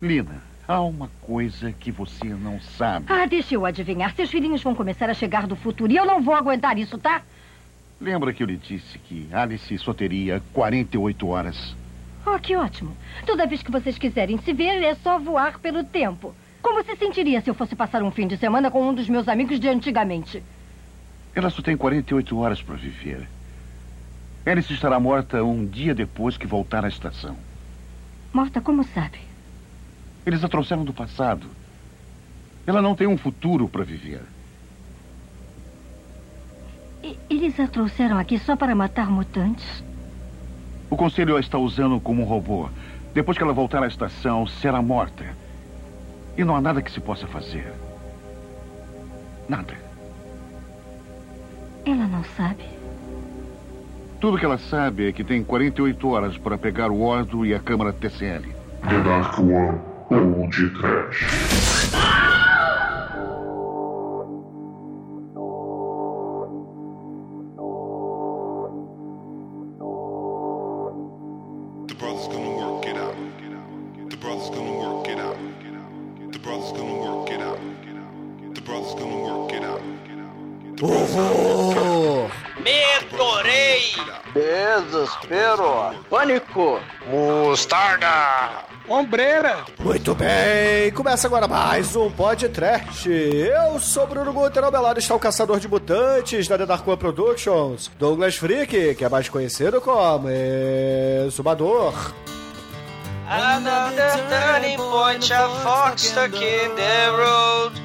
Lina, há uma coisa que você não sabe. Ah, deixa eu adivinhar. Seus filhinhos vão começar a chegar do futuro e eu não vou aguentar isso, tá? Lembra que eu lhe disse que Alice só teria 48 horas? Oh, que ótimo. Toda vez que vocês quiserem se ver, é só voar pelo tempo. Como se sentiria se eu fosse passar um fim de semana com um dos meus amigos de antigamente? Ela só tem 48 horas para viver. Alice estará morta um dia depois que voltar à estação. Morta, como sabe? Eles a trouxeram do passado. Ela não tem um futuro para viver. E- eles a trouxeram aqui só para matar mutantes? O conselho a está usando como um robô. Depois que ela voltar à estação, será morta. E não há nada que se possa fazer. Nada. Ela não sabe. Tudo que ela sabe é que tem 48 horas para pegar o Ordo e a Câmara TCL. The Dark One ou de Trash. The brother's gonna work it out. The brother's gonna work it out. The brother's gonna work it out. The brother's gonna work it out. Horror! Mentorei! Desespero. Pânico. Mostarda! Ombreira! Muito bem, começa agora mais um podcast. Eu sou Bruno Guter, ao meu lado está o caçador de mutantes da The Dark One Productions, Douglas Freak, que é mais conhecido como Exumador. Another turning point, a fox stuck in the road.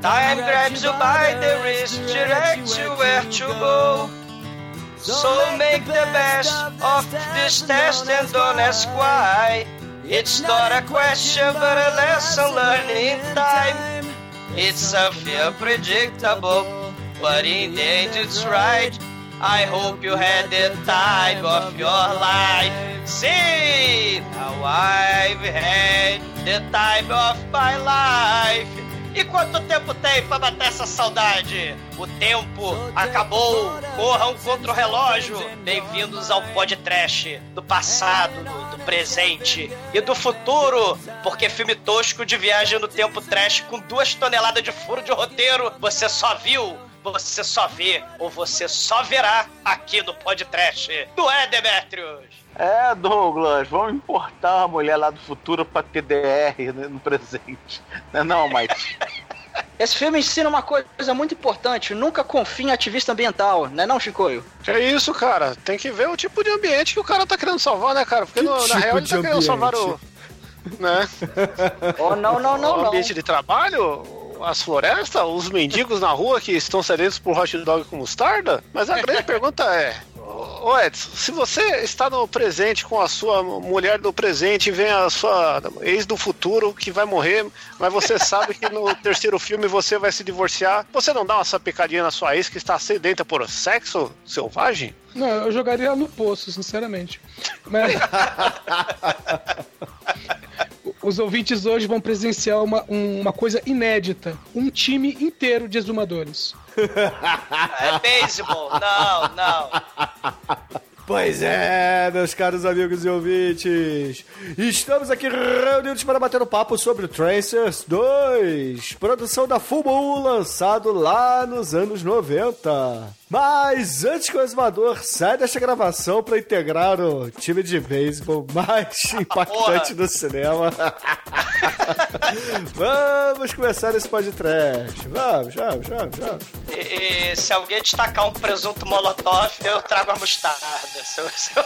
Time grabs you by the wrist, directs you where to go. So make the best of this test and don't ask why. It's not a question, but a lesson learned in time. It's something unpredictable, but in the end it's right. I hope you had the time of your life. See, now I've had the time of my life. E quanto tempo tem pra matar essa saudade? O tempo acabou. Corram contra o relógio. Bem-vindos ao podcast do passado, do, do presente e do futuro. Porque filme tosco de viagem no tempo trash com duas toneladas de furo de roteiro você só viu você só vê ou você só verá aqui no podcast. Não é, Demetrius? É, Douglas, vamos importar a mulher lá do futuro pra TDR né, no presente. Não é não, Mike? Esse filme ensina uma coisa muito importante: nunca confie em ativista ambiental, né, não, Chicoio? É isso, cara? Tem que ver o tipo de ambiente que o cara tá querendo salvar, né, cara? Porque Que no- na tipo real ele tá querendo salvar o. ambiente? Né? Oh, não, não, não, o não. ambiente de trabalho, as florestas, os mendigos na rua que estão sedentos por hot dog com mostarda. Mas a grande pergunta é. Ô Edson, se você está no presente com a sua mulher do presente e vem a sua ex do futuro que vai morrer, mas você sabe que no terceiro filme você vai se divorciar, você não dá uma sapecadinha na sua ex que está sedenta por sexo selvagem? Não, eu jogaria no poço, sinceramente. Mas... Os ouvintes hoje vão presenciar uma, um- uma coisa inédita: um time inteiro de exumadores. É beisebol. Não, não. Pois é, meus caros amigos e ouvintes. Estamos aqui reunidos para bater um papo sobre Tracers 2, produção da Full Moon, lançado lá nos anos 90. Mas antes que o exumador saia desta gravação para integrar o time de beisebol mais impactante do cinema, vamos começar esse podcast. Vamos, vamos, vamos, vamos. E, e se alguém destacar um presunto molotov, eu trago a mostarda. Se eu- se eu-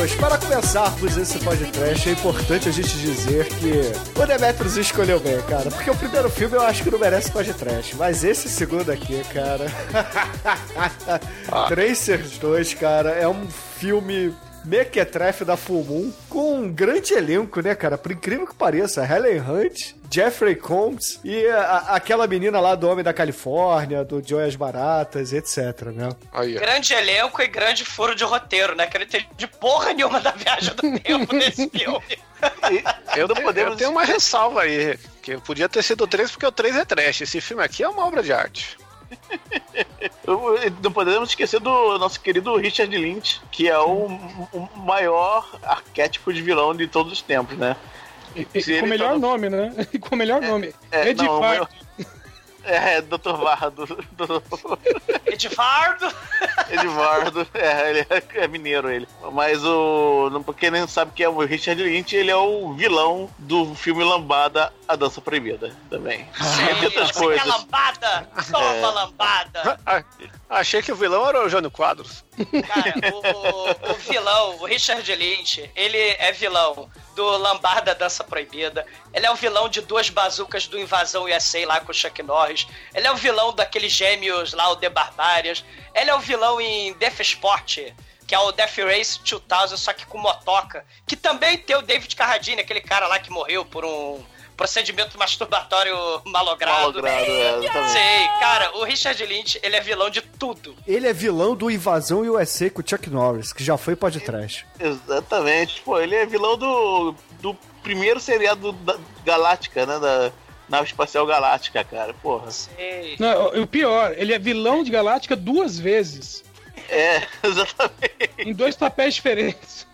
amigos, para começarmos esse podcast, é importante a gente dizer que o Demetrius escolheu bem, cara. Porque o primeiro filme eu acho que não merece podcast. Mas esse segundo aqui, cara. Tracers 2, cara, é um filme Mequetrefe da Full Moon, com um grande elenco, né, cara? Por incrível que pareça, Helen Hunt, Jeffrey Combs e a- aquela menina lá do Homem da Califórnia, do Joias Baratas, etc, né? Aí. Grande elenco e grande furo de roteiro, né? Que eu não entendi porra nenhuma da viagem do tempo nesse filme. Eu, Não podemos- eu tenho uma ressalva aí, que podia ter sido o 3 porque o 3 é trash. Esse filme aqui é uma obra de arte. Não podemos esquecer do nosso querido Richard Lynch, que é o, o maior arquétipo de vilão de todos os tempos, né? E- e com o melhor tá no- nome, né? Com o melhor nome. É, Ed não, o Farr. meu- É, Dr. Vardo. Edivardo. Edivardo. É, ele é, é mineiro ele. Mas o. quem nem sabe que é o Richard Lynch, ele é o vilão do filme Lambada, A Dança Proibida também. Entre outras Você quer coisas. lambada? Toma É. lambada. Ah, Achei que o vilão era o Jânio Quadros. Cara, o, o vilão, o Richard Lynch, ele é vilão do Lambarda Dança Proibida. Ele é o vilão de duas bazucas do Invasão USA lá com o Chuck Norris. Ele é o vilão daqueles gêmeos lá, o The Barbarians. Ele é o vilão em Death Sport, que é o Death Race 2000, só que com motoca. Que também tem o David Carradine, aquele cara lá que morreu por um procedimento masturbatório malogrado. Malogrado, é. Sei, cara, o Richard Lynch, ele é vilão de tudo. Ele é vilão do Invasão USA com o Chuck Norris, que já foi podcast. Exatamente. Pô, ele é vilão do, do primeiro seriado da Galáctica, né? Da nave espacial Galáctica, cara. Porra. Sei. Não, o pior, ele é vilão de Galáctica duas vezes. É, exatamente. Em dois papéis diferentes.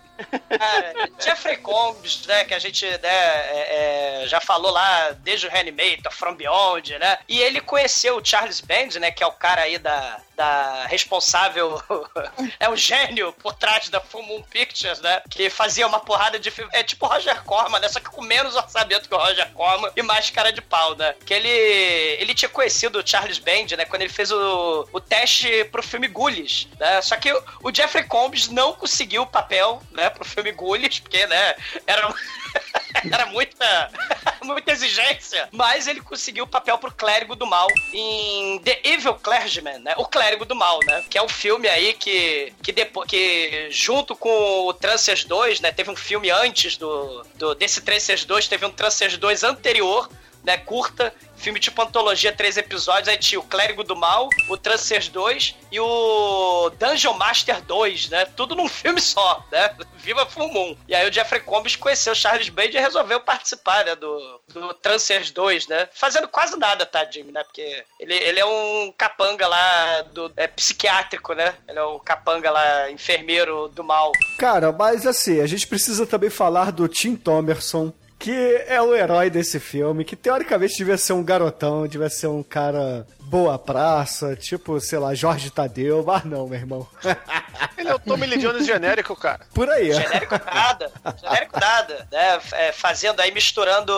Cara, Jeffrey Combs, né, que a gente né, é, é, já falou lá desde o Reanimator, From Beyond, né? E ele conheceu o Charles Band, né, que é o cara aí da, da responsável, é o gênio por trás da Full Moon Pictures, né? Que fazia uma porrada de filme. É tipo Roger Corman, né? Só que com menos orçamento que o Roger Corman e mais cara de pau, né? Que ele, ele tinha conhecido o Charles Band, né? Quando ele fez o, o teste pro filme Ghoulies, né? Só que o, Jeffrey Combs não conseguiu o papel, né? Pro filme Ghoulies, porque, né? Era... Era muita, muita exigência, mas ele conseguiu o papel pro clérigo do mal em The Evil Clergyman, né? O clérigo do mal, né? Que é um filme aí que, que depois que junto com o Trancers 2, né? Teve um filme antes do, do desse Trancers 2, teve um Trancers 2 anterior, né? Curta, filme tipo antologia, três episódios, aí tinha o Clérigo do Mal, o Trancers 2 e o Dungeon Master 2, né? Tudo num filme só, né? Viva Full Moon. E aí o Jeffrey Combs conheceu o Charles Band e resolveu participar, né? Do, do Trancers 2, né? Fazendo quase nada, tá, Jimmy, né? Porque ele, ele é um capanga lá do é, psiquiátrico, né? Ele é o capanga lá, enfermeiro do mal. Cara, mas assim, a gente precisa também falar do Tim Thomerson, que é o herói desse filme, que teoricamente devia ser um garotão, devia ser um cara boa praça, tipo, sei lá, Jorge Tadeu, mas não, meu irmão. Ele é o Tommy Lee Jones genérico, cara. Por aí, ó. Genérico nada, genérico nada, né? É, fazendo aí, misturando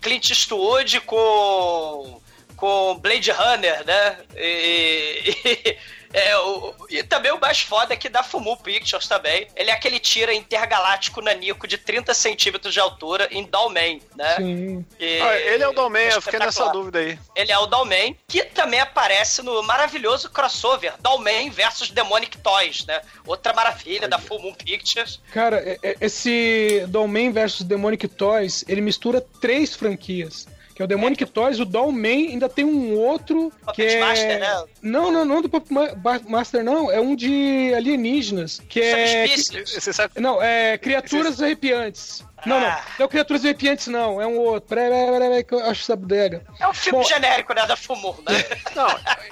Clint Eastwood com, com Blade Runner, né? E, e- é, o, e também o mais foda é que da Fumu Pictures também. Ele é aquele tira intergaláctico nanico de 30 centímetros de altura em Dalman, né? Sim. E- Ah, ele é o Domain, eu fiquei nessa dúvida aí. Ele é o Dalman, que também aparece no maravilhoso crossover Dalman versus Demonic Toys, né? Outra maravilha da Full Moon Pictures. Cara, é- é- esse Dollman versus Demonic Toys, ele mistura três franquias. Que é o Demonic Toys, o Dollman ainda tem um outro que Puppet é... Master, né? Não, não, não do Puppet Master, não. É um de alienígenas. Que é... Subspecies. Você sabe Não, é Criaturas Arrepiantes. Não, não. Ah. Não é o Criaturas Arrepiantes, não. É um outro. Peraí, peraí, peraí, que eu acho essa bodega. É um filme Bom, genérico, né? Da Fumu, né? Não,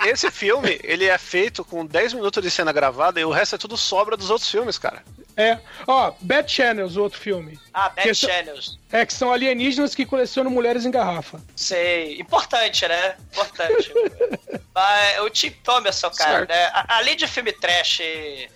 esse filme, ele é feito com 10 minutos de cena gravada e o resto é tudo sobra dos outros filmes, cara. É. Ó, Bad Channels, o outro filme. Ah, Bad Que Channels. É, que são alienígenas que colecionam mulheres em garrafa. Sei. Importante, né? Importante. Mas o Tim Thomerson, cara, Certo. né? Além de filme trash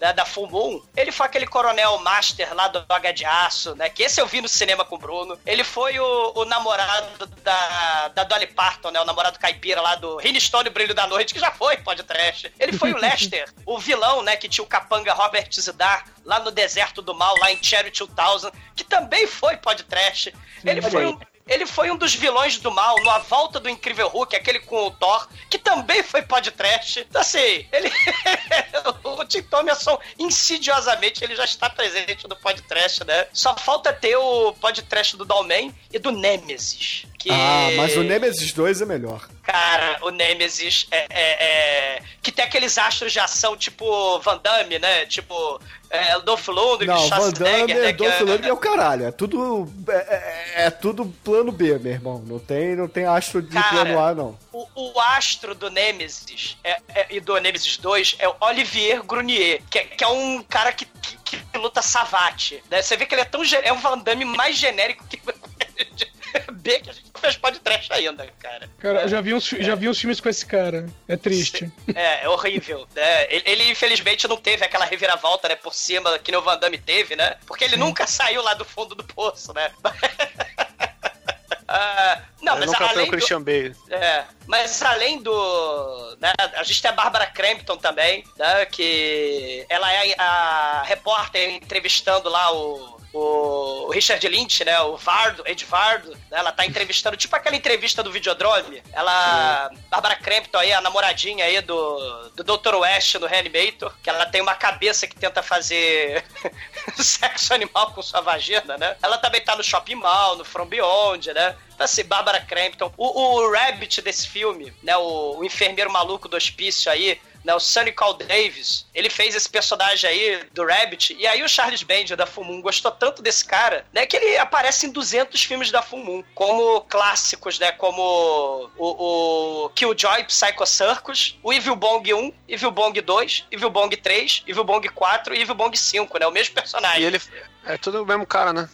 né, da Full Moon, ele foi aquele coronel master lá do H de Aço, né? Que esse eu vi no cinema com o Bruno. Ele foi o, o namorado da, da Dolly Parton, né? O namorado caipira lá do Rine Stone Brilho da Noite, que já foi pode trash. Ele foi o Lester, o vilão, né? Que tinha o capanga Robert Zidar lá no Deserto do Mal, lá em Cherry 2000, que também foi pode trash. Ele Olha foi um ele foi um dos vilões do mal no A Volta do Incrível Hulk, aquele com o Thor, que também foi podcast. Então, assim, ele. o Tim Thomerson, insidiosamente, ele já está presente no podcast, né? Só falta ter o podcast do Dalman e do Nemesis. Que... Ah, mas o Nemesis 2 é melhor. Cara, o Nemesis é, é- é- Que tem aqueles astros de ação tipo Van Damme, né? Tipo é, Dolph Lundgren, Não, Van Damme, né? Dolph Que- Lundgren é o caralho. É tudo, é, é- é tudo plano B, meu irmão. Não tem, não tem astro de Cara, plano A, não. O, o astro do Nemesis é- é- e do Nemesis 2 é o Olivier Grunier, que, é- que é um cara que, que- que luta savate. Né? Você vê que ele é tão é um Van Damme mais genérico que B que a gente não fez podcast ainda, cara. Cara, eu já vi, uns, já vi uns filmes com esse cara. É triste. É, é horrível. né? Ele, ele, infelizmente não teve aquela reviravolta, né, por cima que nem o Van Damme teve, né? Porque ele nunca saiu lá do fundo do poço, né? Ah, não, mas nunca foi além o Christian Bale. É, mas além do. Né, a gente tem a Bárbara Crampton também, né? Que ela é a repórter entrevistando lá o. O Richard Lynch, né? O Vardo, Edvardo, né, ela tá entrevistando, tipo aquela entrevista do Videodrome. Ela. Bárbara Crampton aí, a namoradinha aí do, do Dr. West no Reanimator, que ela tem uma cabeça que tenta fazer sexo animal com sua vagina, né? Ela também tá no Shopping Mall, no From Beyond, né? Então, assim, Bárbara Crampton. O, o Rabbit desse filme, né? O, o enfermeiro maluco do hospício aí, né? O Sonny Call Davis, ele fez esse personagem aí do Rabbit. E aí o Charles Band da Full Moon gostou tanto desse cara, né? Que ele aparece em 200 filmes da Full Moon, como clássicos, né? Como o, o Killjoy Psycho Circus, o Evil Bong 1, Evil Bong 2, Evil Bong 3, Evil Bong 4 e Evil Bong 5, né? O mesmo personagem. E ele é tudo o mesmo cara, né?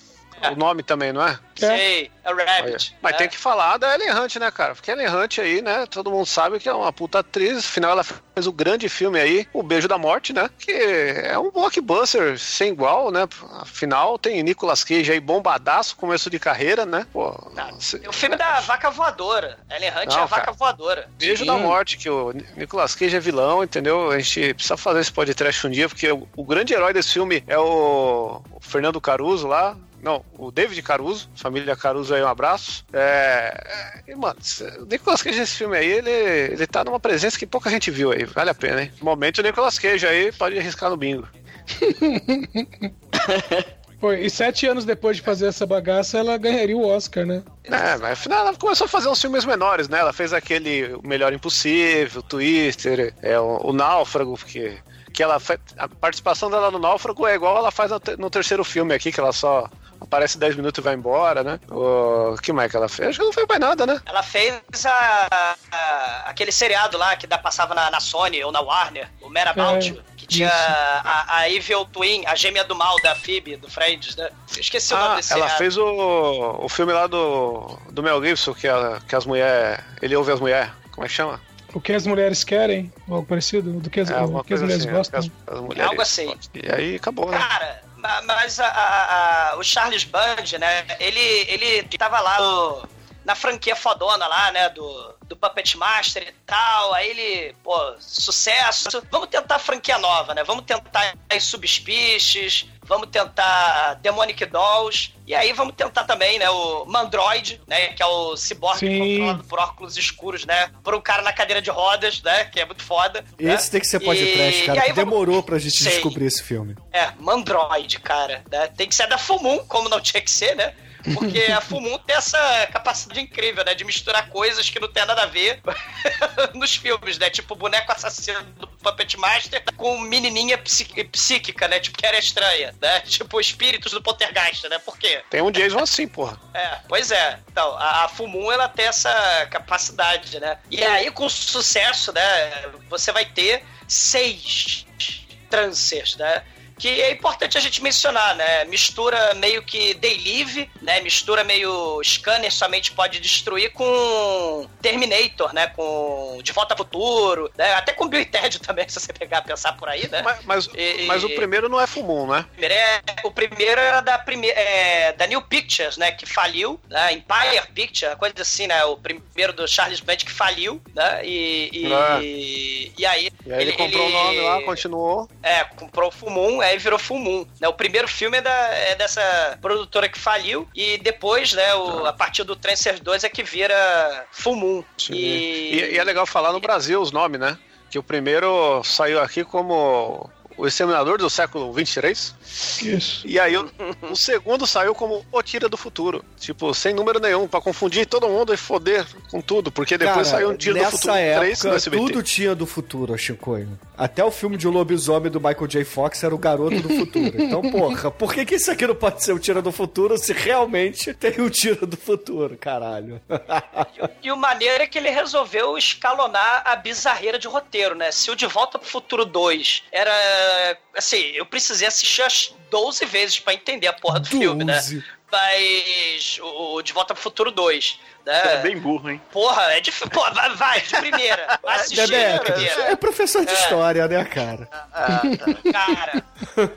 O nome também, não é? Sei, é o Rabbit. Mas né? tem que falar da Ellen Hunt, né, cara? Porque Ellen Hunt aí, né? Todo mundo sabe que é uma puta atriz. Afinal, ela fez o grande filme aí, O Beijo da Morte, né? Que é um blockbuster sem igual, né? Afinal, tem Nicolas Cage aí bombadaço, começo de carreira, né? Pô, cê- É o filme da vaca voadora. Ellen Hunt Não, é a vaca cara. voadora. Beijo da Morte, que o Nicolas Cage é vilão, entendeu? A gente precisa fazer esse podcast um dia, porque o, o grande herói desse filme é o, o Fernando Caruso lá. Não, o David Caruso, família Caruso aí, um abraço. É. é, E, mano, o Nicolas Cage nesse filme aí, ele, ele tá numa presença que pouca gente viu aí. Vale a pena, hein? No momento, o Nicolas Cage aí pode arriscar no bingo. Pô, e sete anos depois de fazer essa bagaça, ela ganharia o Oscar, né? É, mas afinal ela começou a fazer uns filmes menores, né? Ela fez aquele O Melhor Impossível, Twister, é, o, o Náufrago, porque que ela a participação dela no Náufrago é igual ela faz no, no terceiro filme aqui, que ela só aparece 10 minutos e vai embora, né? O que mais que ela fez? Acho que não fez mais nada, né? Ela fez a, a- aquele seriado lá que dá, passava na, na Sony ou na Warner, o About É, que tinha a, a Evil Twin, a gêmea do mal da Phoebe, do Friends, né? Eu esqueci o nome Ah, desse ela seriado. fez o, o filme lá do, do Mel Gibson, que, a- que as mulheres. Ele ouve as mulheres. Como é que chama? O que as mulheres querem, ou algo parecido, do que as, É, que as mulheres assim, gostam. as- as mulheres- Algo assim. E aí acabou, né? Cara, mas a- a- a- o Charles Band, né? Ele, ele tava lá no- na franquia fodona lá, né? Do, do Puppet Master e tal. Aí ele, pô, sucesso. Vamos tentar franquia nova, né? Vamos tentar aí Subspecies. Vamos tentar Demonic Dolls. E aí vamos tentar também, né? O Mandroid, né? Que é o ciborgue Sim. controlado por óculos escuros, né? Por um cara na cadeira de rodas, né? Que é muito foda. né? Esse tem que ser podcast, E- cara. e vamos- demorou pra gente Sei. descobrir esse filme. É, Mandroid, cara. né? Tem que ser da Fumum, como não tinha que ser, né? Porque a Fumum tem essa capacidade incrível, né? De misturar coisas que não tem nada a ver nos filmes, né? Tipo o boneco assassino do Puppet Master com menininha psí- psíquica, né? Tipo, que era estranha, né? Tipo espíritos do Poltergeist, né? Por quê? Tem um Jason assim, porra. É, pois é. Então, a, a ela tem essa capacidade, né? E aí, com sucesso, né, você vai ter seis transers, né? Que é importante a gente mencionar, né? Mistura meio que Day Live, né? Mistura meio scanner somente pode destruir com Terminator, né? Com De Volta ao Futuro, né? Até com Bill e Ted também, se você pegar pensar por aí, né? Mas, mas, E- mas o primeiro não é Fumum, né? é- o primeiro era da, prime, é, da New Pictures, né? Que faliu, né? Empire Picture, coisa assim, né? O primeiro do Charles Band que faliu, né? E, e, Ah. E aí, E aí ele, comprou o nome lá, continuou. É, comprou o Full Moon, aí virou Full Moon. Né, o primeiro filme é, da, é dessa produtora que faliu, e depois, né, o, a partir do Trancers 2 é que vira Full Moon. E, e- e é legal falar no Brasil os nomes, né? Que o primeiro saiu aqui como o Exterminador do século 23. Isso. E aí o, o segundo saiu como O Tira do Futuro. Tipo, sem número nenhum, pra confundir todo mundo e foder com tudo. Porque depois Cara, saiu um Tira do Futuro 3 no época, SBT. tudo tinha do futuro, Chicoio. Até o filme de lobisomem do Michael J. Fox era o garoto do futuro. Então, porra, por que, que isso aqui não pode ser o Tira do Futuro se realmente tem o Tira do Futuro, caralho? E o maneiro é que ele resolveu escalonar a bizarreira de roteiro, né? Se o De Volta pro Futuro 2 era. Assim, eu precisei assistir as 12 vezes pra entender a porra do filme, né? 12. Mas o o De Volta pro Futuro 2. Né? É bem burro, hein? Porra, é difícil. Pô, vai, vai, de primeira. Vai assistir de Bebeca, primeira. é professor de É. história, né, cara? Ah, tá. Cara,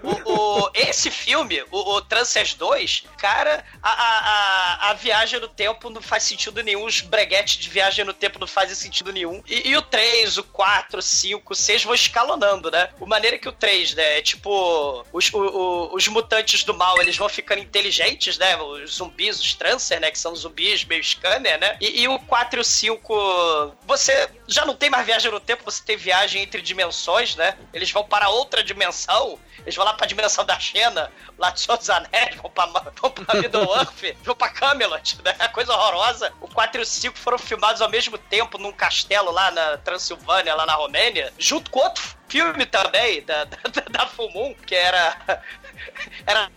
o, o- esse filme, o, o Transcers 2, cara, a, a, a, a viagem no tempo não faz sentido nenhum, os breguetes de viagem no tempo não fazem sentido nenhum. E, e o 3, o 4, o 5, o 6 vão escalonando, né? O maneiro é que o 3, né, é tipo, os, o- o- os mutantes do mal, eles vão ficando inteligentes, né? Os zumbis, os Transcers, né, que são zumbis meio né? E, e o 4 e o 5, você já não tem mais viagem no tempo, você tem viagem entre dimensões, né? Eles vão para outra dimensão, eles vão lá pra dimensão da Xena, lá de Senhor dos Anéis, vão pra, vão pra Middle-earth, vão pra Camelot, né? Coisa horrorosa. O 4 e o 5 foram filmados ao mesmo tempo num castelo lá na Transilvânia, lá na Romênia, junto com outro filme também, da, da, da Full Moon, que era... Era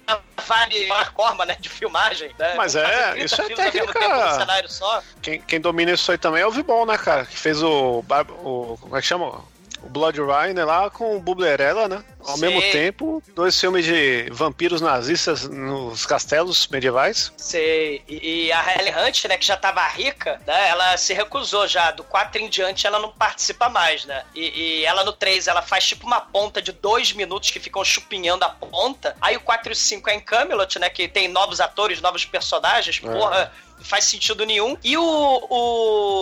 Vale Corma, né, de filmagem. Né? Mas é, 30 isso é técnica- tempo. Quem, quem domina isso aí também é o Vibon, né, cara? Que fez o. O como é que chama? O Blood Rhino lá com o Bublerella, né? Ao Sim. mesmo tempo, dois filmes de vampiros nazistas nos castelos medievais. Sei. E, e a Helen Hunt, né, que já tava rica, né, ela se recusou já. Do 4 em diante ela não participa mais, né? E, e ela no 3, ela faz tipo uma ponta de dois minutos que ficam chupinhando a ponta. Aí o 4 e o 5 é em Camelot, né, que tem novos atores, novos personagens. Porra, não faz sentido nenhum. E o,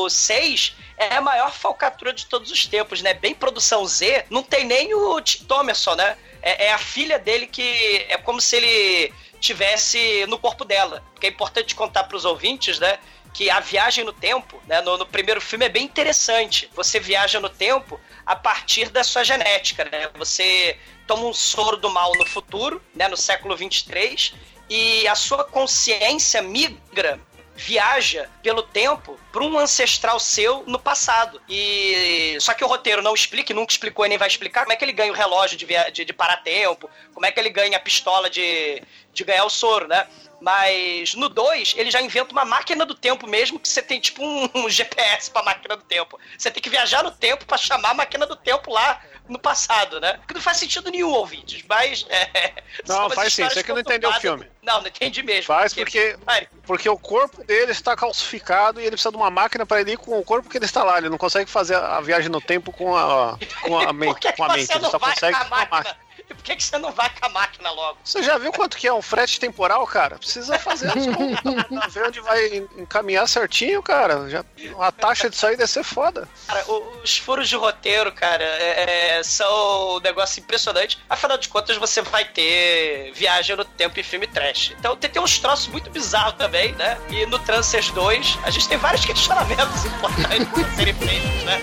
o 6 é a maior falcatrua de todos os tempos, né? Bem produção Z, não tem nem o Tim Thomerson, né? É, é a filha dele que é como se ele tivesse no corpo dela. Porque é importante contar para os ouvintes, né? Que a viagem no tempo, né, no, no primeiro filme é bem interessante. Você viaja no tempo a partir da sua genética, né? Você toma um soro do mal no futuro, né, no século 23, e a sua consciência migra viaja pelo tempo para um ancestral seu no passado. E só que o roteiro não explica, nunca explicou e nem vai explicar como é que ele ganha o relógio de, via... de, de paratempo, como é que ele ganha a pistola de, de ganhar o soro, né? Mas no 2, ele já inventa uma máquina do tempo mesmo, que você tem tipo um, um GPS pra máquina do tempo. Você tem que viajar no tempo para chamar a máquina do tempo lá no passado, né? Que não faz sentido nenhum, ouvintes, mas... É, Não, faz sim, você que não entendeu o filme. Não, não entendi mesmo. Faz porque, Ai, porque o corpo dele está calcificado e ele precisa de uma máquina para ele ir com o corpo que ele está lá. Ele não consegue fazer a viagem no tempo com a, com a, men- Por que, que com a mente. Ele só consegue com a máquina. E por que, que você não vai com a máquina logo? Você já viu quanto que é um frete temporal, cara? Precisa fazer as contas pra ver onde vai encaminhar certinho, cara. Já, a taxa disso aí deve ser foda. Cara, os furos de roteiro, cara, é- é- são um negócio impressionante. Afinal de contas, você vai ter viagem no tempo e filme trash. Então tem, tem uns troços muito bizarros também, né? E no Transers 2, a gente tem vários questionamentos importantes pra serem feitos, né?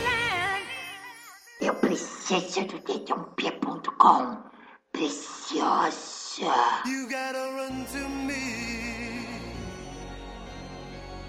Eu preciso do dedãop.com. Preciosa.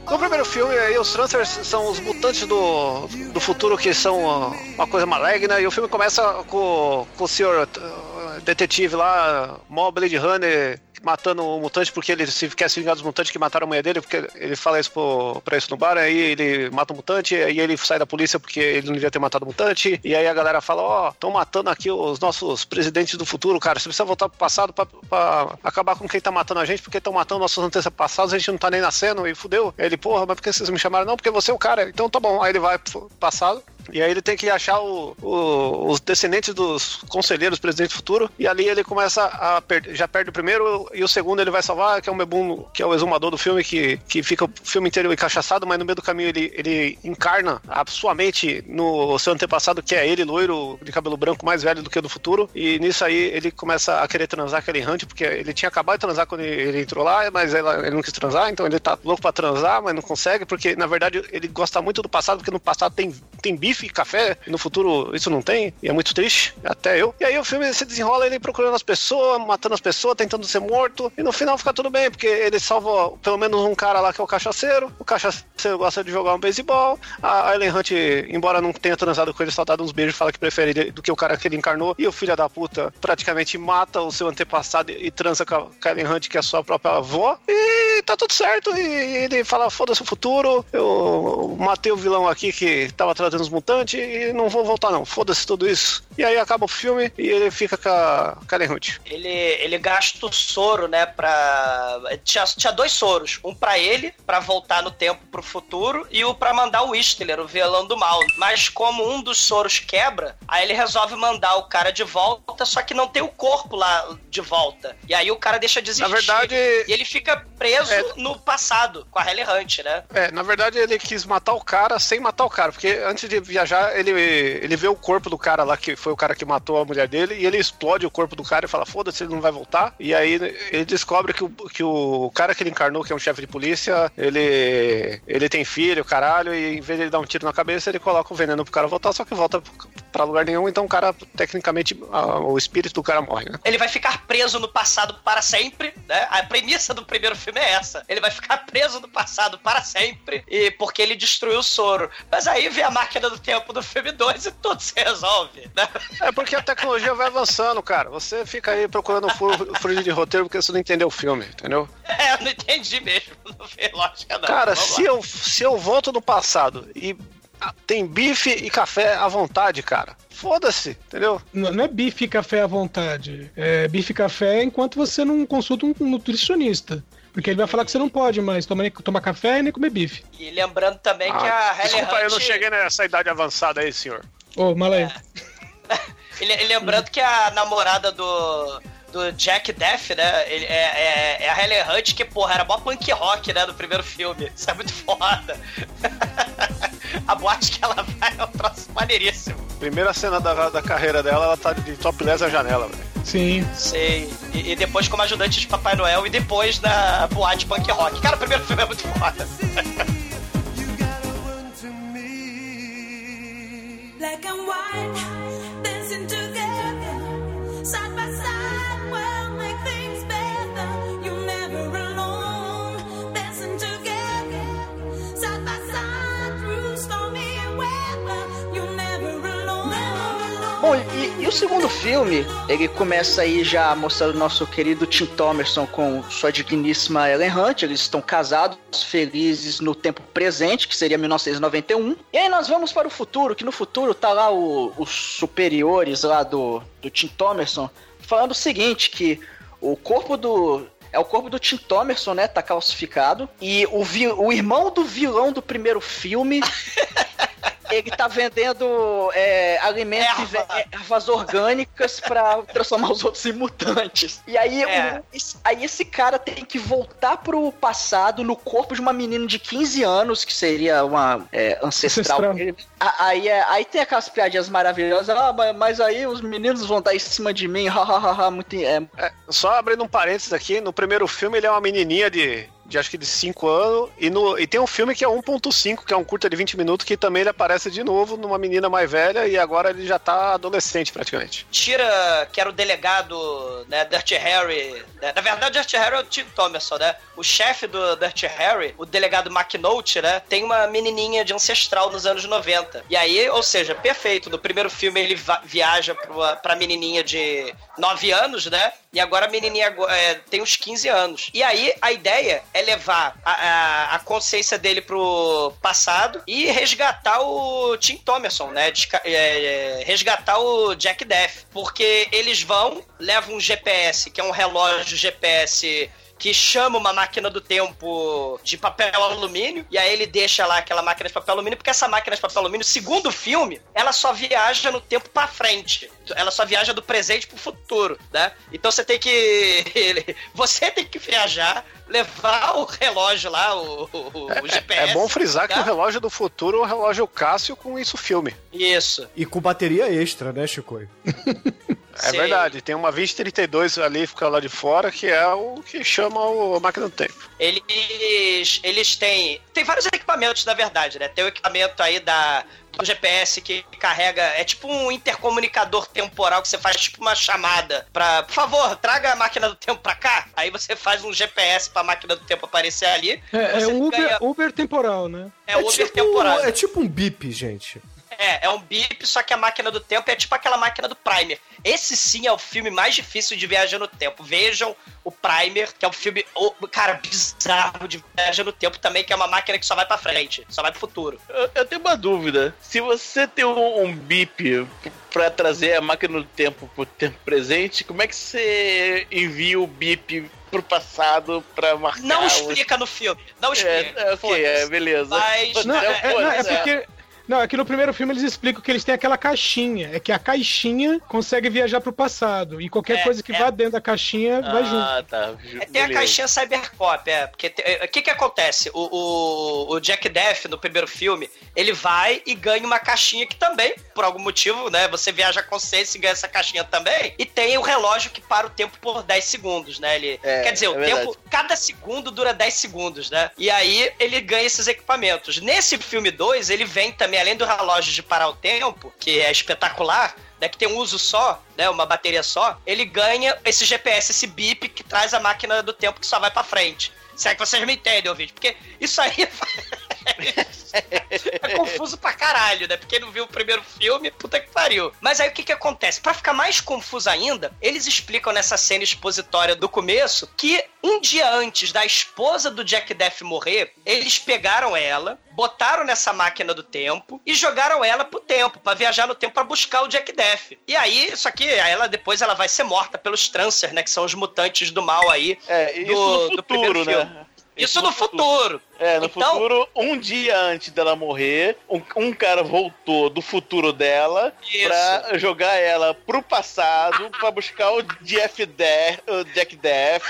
No primeiro filme, aí, os Transfers são os mutantes do, do futuro que são uma coisa maligna, e o filme começa com, com o senhor uh, detetive lá, mó Blade Runner, matando o mutante porque ele se, quer se vingar dos mutantes que mataram a mulher dele, porque ele fala isso pro, pra isso no bar, aí ele mata o mutante, aí ele sai da polícia porque ele não devia ter matado o mutante, e aí a galera fala, ó, estão matando aqui os nossos presidentes do futuro, cara, você precisa voltar pro passado pra, pra acabar com quem tá matando a gente, porque estão matando nossos antepassados, a gente não tá nem nascendo, e fudeu. Aí ele, porra, mas por que vocês me chamaram? Não, porque você é o cara. Então tá bom. Aí ele vai pro passado, E aí ele tem que achar o- o- os descendentes dos conselheiros presidente futuro. E ali ele começa a perder. Já perde o primeiro e o segundo ele vai salvar, que é o Mebum, que é o exumador do filme, que, que fica o filme inteiro encaixaçado, mas no meio do caminho ele, ele encarna a sua mente no seu antepassado, que é ele, loiro, de cabelo branco, mais velho do que o do futuro. E nisso aí ele começa a querer transar com a Ellen Hunt, porque ele tinha acabado de transar quando ele, ele entrou lá, mas ela- ele não quis transar, então ele tá louco pra transar, mas não consegue, porque na verdade ele gosta muito do passado, porque no passado tem, tem bife e café, no futuro isso não tem, e é muito triste, até eu. E aí o filme se desenrola ele procurando as pessoas, matando as pessoas, tentando ser morto, e no final fica tudo bem, porque ele salva pelo menos um cara lá que é o cachaceiro, o cachaceiro gosta de jogar um beisebol, a Ellen Hunt, embora não tenha transado com ele, só dado uns beijos, fala que prefere do que o cara que ele encarnou, e o filho da puta praticamente mata o seu antepassado e transa com a Ellen Hunt, que é a sua própria avó, e tá tudo certo, e ele fala, foda-se o futuro, eu matei o vilão aqui que tava trazendo os mutantes e não vou voltar não, foda-se tudo isso. E aí acaba o filme e ele fica com a, Ellen Hunt. Ele, ele gasta o soro, né, pra... Tinha, tinha dois soros. Um pra ele, pra voltar no tempo pro futuro, e o pra mandar o Whistler, o vilão do mal. Mas como um dos soros quebra, aí ele resolve mandar o cara de volta, só que não tem o corpo lá de volta. E aí o cara deixa de existir. Na verdade- E ele fica preso É. no passado, com a Halle Hunt, né? É, na verdade ele quis matar o cara sem matar o cara, porque antes de viajar ele, ele vê o corpo do cara lá, que foi o cara que matou a mulher dele, e ele explode o corpo do cara e fala, foda-se, ele não vai voltar. E aí ele descobre que o, que o cara que ele encarnou, que é um chefe de polícia, ele, ele tem filho, caralho, e em vez de ele dar um tiro na cabeça, ele coloca o veneno pro cara voltar, só que volta pra lugar nenhum, então o cara, tecnicamente, a- o espírito do cara morre, né? Ele vai ficar preso no passado para sempre, né? A premissa do primeiro filme é essa. Ele vai ficar preso no passado para sempre, e porque ele destruiu o soro. Mas aí vem a máquina do tempo do filme 2 e tudo se resolve, né? É porque a tecnologia vai avançando, cara. Você fica aí procurando furo, furo de roteiro porque você não entendeu o filme, entendeu? É, eu não entendi mesmo. Não vê lógica, não. Cara, Vamos se lá. eu, se eu volto no passado e tem bife e café à vontade, cara, foda-se, entendeu? Não não é bife e café à vontade. É bife e café enquanto você não consulta um nutricionista. Porque ele vai falar que você não pode mais tomar, tomar café e nem comer bife. E lembrando também que a Ah, Halle desculpa, Hunt... eu não cheguei nessa idade avançada aí, senhor. Ô, Malay. E le- e lembrando que a namorada do, do Jack Death, né? ele- é, é, é a Halle Hunt, que, porra, era mó punk rock, né? Do primeiro filme. Isso é muito foda. a boate que ela vai é um troço maneiríssimo. Primeira cena da, da carreira dela, ela tá de topless à janela, velho. Sim. Sei. E, e depois como ajudante de Papai Noel e depois na boate punk rock. Cara, o primeiro filme é muito foda. Black and white, Bom, e, e o segundo filme, ele começa aí já mostrando o nosso querido Tim Thomerson com sua digníssima Ellen Hunt. Eles estão casados, felizes no tempo presente, que seria 1991. E aí nós vamos para o futuro, que no futuro tá lá o- os superiores lá do, do Tim Thomerson falando o seguinte, que o corpo do... É o corpo do Tim Thomerson, né? Tá calcificado. E o, vi- o irmão do vilão do primeiro filme ele tá vendendo é, alimentos e ve- ervas orgânicas pra transformar os outros em mutantes. E aí, É. esse, aí esse cara tem que voltar pro passado no corpo de uma menina de 15 anos, que seria uma é, ancestral. Ancestral. Aí, é- aí tem aquelas piadinhas maravilhosas. Ah, mas, mas aí os meninos vão dar em cima de mim. Hahaha, muito. É, É, só abrindo um parênteses aqui, no primeiro filme ele é uma menininha de, de acho que de 5 anos, e, no, e tem um filme que é 1.5, que é um curta de 20 minutos, que também ele aparece de novo numa menina mais velha, e agora ele já tá adolescente praticamente. Tira, que era o delegado, né, Dirty Harry. né? Na verdade, Dirty Harry é o Tim Thomerson, né? O chefe do Dirty Harry, o delegado McNulty, né? Tem uma menininha de ancestral nos anos 90. E aí, ou seja, perfeito. No primeiro filme ele viaja pra, pra menininha de 9 anos, né? E agora a menininha é, tem uns 15 anos. E aí a ideia é levar a, a, a consciência dele pro passado e resgatar o Tim Thomerson, né? É, é, resgatar o Jack Death. Porque eles vão, levam um GPS, que é um relógio GPS que chama uma máquina do tempo de papel alumínio, e aí ele deixa lá aquela máquina de papel alumínio, porque essa máquina de papel alumínio, segundo o filme, ela só viaja no tempo pra frente. Ela só viaja do presente pro futuro, né? Então você tem que. Você tem que viajar, levar o relógio lá, o, o- o GPS. É bom frisar que tá? o relógio do futuro é o relógio Cássio com isso filme. Isso. E com bateria extra, né, Chico? É Sim. verdade, tem uma 2032 ali, fica lá de fora, que é o que chama o a máquina do tempo. Eles, eles têm. Tem vários equipamentos, na verdade, né? Tem o equipamento aí da, do GPS que carrega. É tipo um intercomunicador temporal que você faz tipo uma chamada pra. Por favor, traga a máquina do tempo pra cá. Aí você faz um GPS pra máquina do tempo aparecer ali. É, é um Uber, ganha- Uber temporal, né? É, Uber tipo, temporal. é tipo um bip, gente. É, é um bip, só que a máquina do tempo é tipo aquela máquina do Primer. Esse sim é o filme mais difícil de viajar no tempo. Vejam o Primer, que é um filme, oh, cara, bizarro de viajar no tempo também, que é uma máquina que só vai pra frente, só vai pro futuro. Eu, eu tenho uma dúvida. Se você tem um, um bip pra trazer a máquina do tempo pro tempo presente, como é que você envia o bip pro passado pra marcar Não os- explica no filme, não explica. É, é, ok, é, beleza. Mas- Não, é, é- não, é Foda-se, porque. Não, é que no primeiro filme eles explicam que eles têm aquela caixinha. É que a caixinha consegue viajar pro passado. E qualquer É, coisa que é. vá dentro da caixinha vai junto. Ah, tá. É, tem a caixinha Cybercop, é. Porque é, o que que acontece? O, o, o Jack Death, no primeiro filme, ele vai e ganha uma caixinha que também, por algum motivo, né? Você viaja a consciência e ganha essa caixinha também. E tem o relógio que para o tempo por 10 segundos, né? Ele, É, quer dizer, o é tempo, cada segundo dura 10 segundos, né? E aí ele ganha esses equipamentos. Nesse filme 2, ele vem também, além do relógio de parar o tempo, que é espetacular, né, que tem um uso só, né, uma bateria só, ele ganha esse GPS, esse bip que traz a máquina do tempo que só vai pra frente. Se é que vocês me entendem, ouvinte, porque isso aí é confuso pra caralho, né? Porque não viu o primeiro filme, puta que pariu. Mas aí o que que acontece? Pra ficar mais confuso ainda, eles explicam nessa cena expositória do começo que um dia antes da esposa do Jack Death morrer, eles pegaram ela, botaram nessa máquina do tempo e jogaram ela pro tempo, pra viajar no tempo pra buscar o Jack Death. E aí, isso aqui, ela depois ela vai ser morta pelos Trancers, né? Que são os mutantes do mal aí. É, isso do- no do primeiro futuro, filme. Isso no futuro. É, no Então- futuro, um dia antes dela morrer, um, um cara voltou do futuro dela Isso. pra jogar ela pro passado pra buscar o Jeff Death, o Jack Death,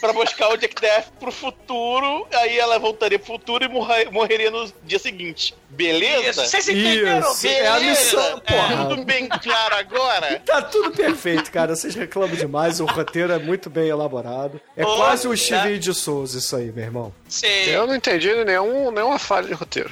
pra buscar o Jack Death pro futuro, aí ela voltaria pro futuro e morre- morreria no dia seguinte. Beleza? Isso, vocês entenderam? Isso, é a missão, porra. Tudo bem claro agora? Tá tudo perfeito, cara. Vocês reclamam demais. O roteiro é muito bem elaborado. É Ô, quase o tá. Steven de Souza, isso aí, meu irmão. Sim. Eu não entendi nenhum, nenhuma falha de roteiro.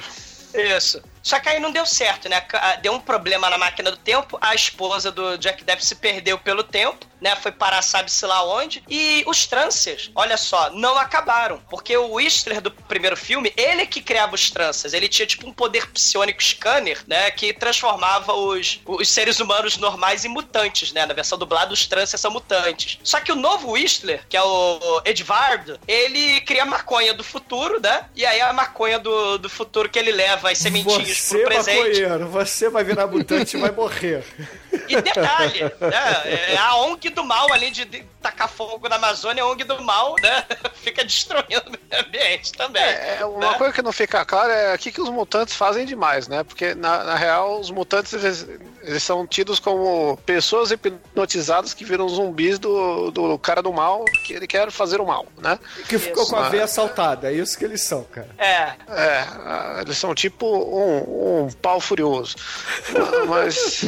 Isso. Só que aí não deu certo, né? Deu um problema na máquina do tempo, a esposa do Jack Depp se perdeu pelo tempo, né? Foi parar sabe-se lá onde. E os trances, olha só, não acabaram. Porque o Whistler do primeiro filme, ele que criava os trances. Ele tinha tipo um poder psionico scanner, né? Que transformava os, os seres humanos normais em mutantes, né? Na versão dublada, os trances são mutantes. Só que o novo Whistler, que é o Edvardo, ele cria a maconha do futuro, né? E aí a maconha do, do futuro que ele leva as sementinhas Você, pro presente. maconheiro, você vai virar mutante e vai morrer. E detalhe, né? É a ONG do mal, além de tacar fogo na Amazônia, a ONG do mal, né? Fica destruindo o meio ambiente também. É, é, uma né? coisa que não fica clara é o que, que os mutantes fazem demais, né? Porque, na, na real, os mutantes eles, eles são tidos como pessoas hipnotizadas que viram zumbis do, do cara do mal, que ele quer fazer o mal, né? Que ficou com a Isso. veia assaltada. É isso que eles são, cara. É, É, eles são tipo um, um pau furioso. Mas.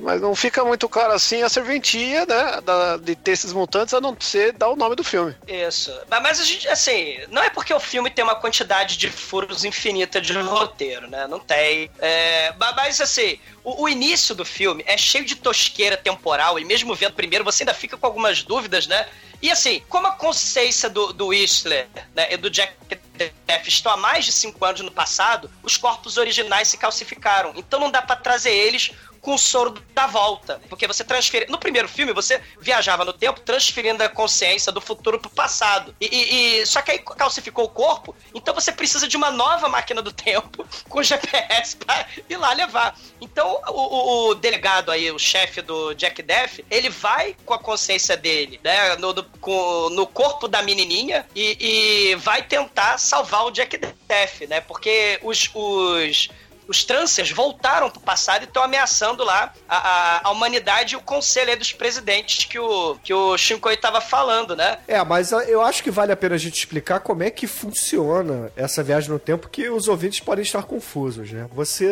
Mas não fica muito claro assim a serventia, né? da- de ter esses mutantes, a não ser dar o nome do filme. Isso. Mas, a gente, assim, não é porque o filme tem uma quantidade de furos infinita de roteiro, né? Não tem. É, ma- mas, assim, o, o início do filme é cheio de tosqueira temporal, e mesmo vendo primeiro, você ainda fica com algumas dúvidas, né? E assim, como a consciência do, do Whistler né, e do Jack Death estão há mais de cinco anos no passado, os corpos originais se calcificaram. Então não dá pra trazer eles com o soro da volta. Porque você transfere. No primeiro filme, você viajava no tempo transferindo a consciência do futuro pro passado. E, e- e- só que aí calcificou o corpo, então você precisa de uma nova máquina do tempo com GPS pra ir lá levar. Então o, o- o delegado aí, o chefe do Jack Death, ele vai com a consciência dele, né? No, do- com- no corpo da menininha e, e vai tentar salvar o Jack Death, né? Porque os, os os Trancers voltaram pro passado e estão ameaçando lá a, a- a humanidade e o conselho aí dos presidentes que o, que o Shinkoi tava falando, né? É, mas eu acho que vale a pena a gente explicar como é que funciona essa viagem no tempo, que os ouvintes podem estar confusos, né? Você,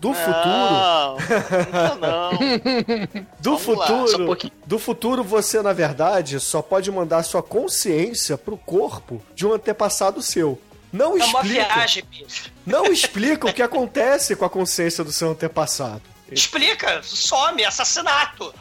do Não, futuro... não. Do Vamos lá, futuro, só um do futuro você na verdade só pode mandar sua consciência pro corpo de um antepassado seu. Não É uma explica. viagem, bicho. Não explica o que acontece com a consciência do seu antepassado. Explica, some, assassinato.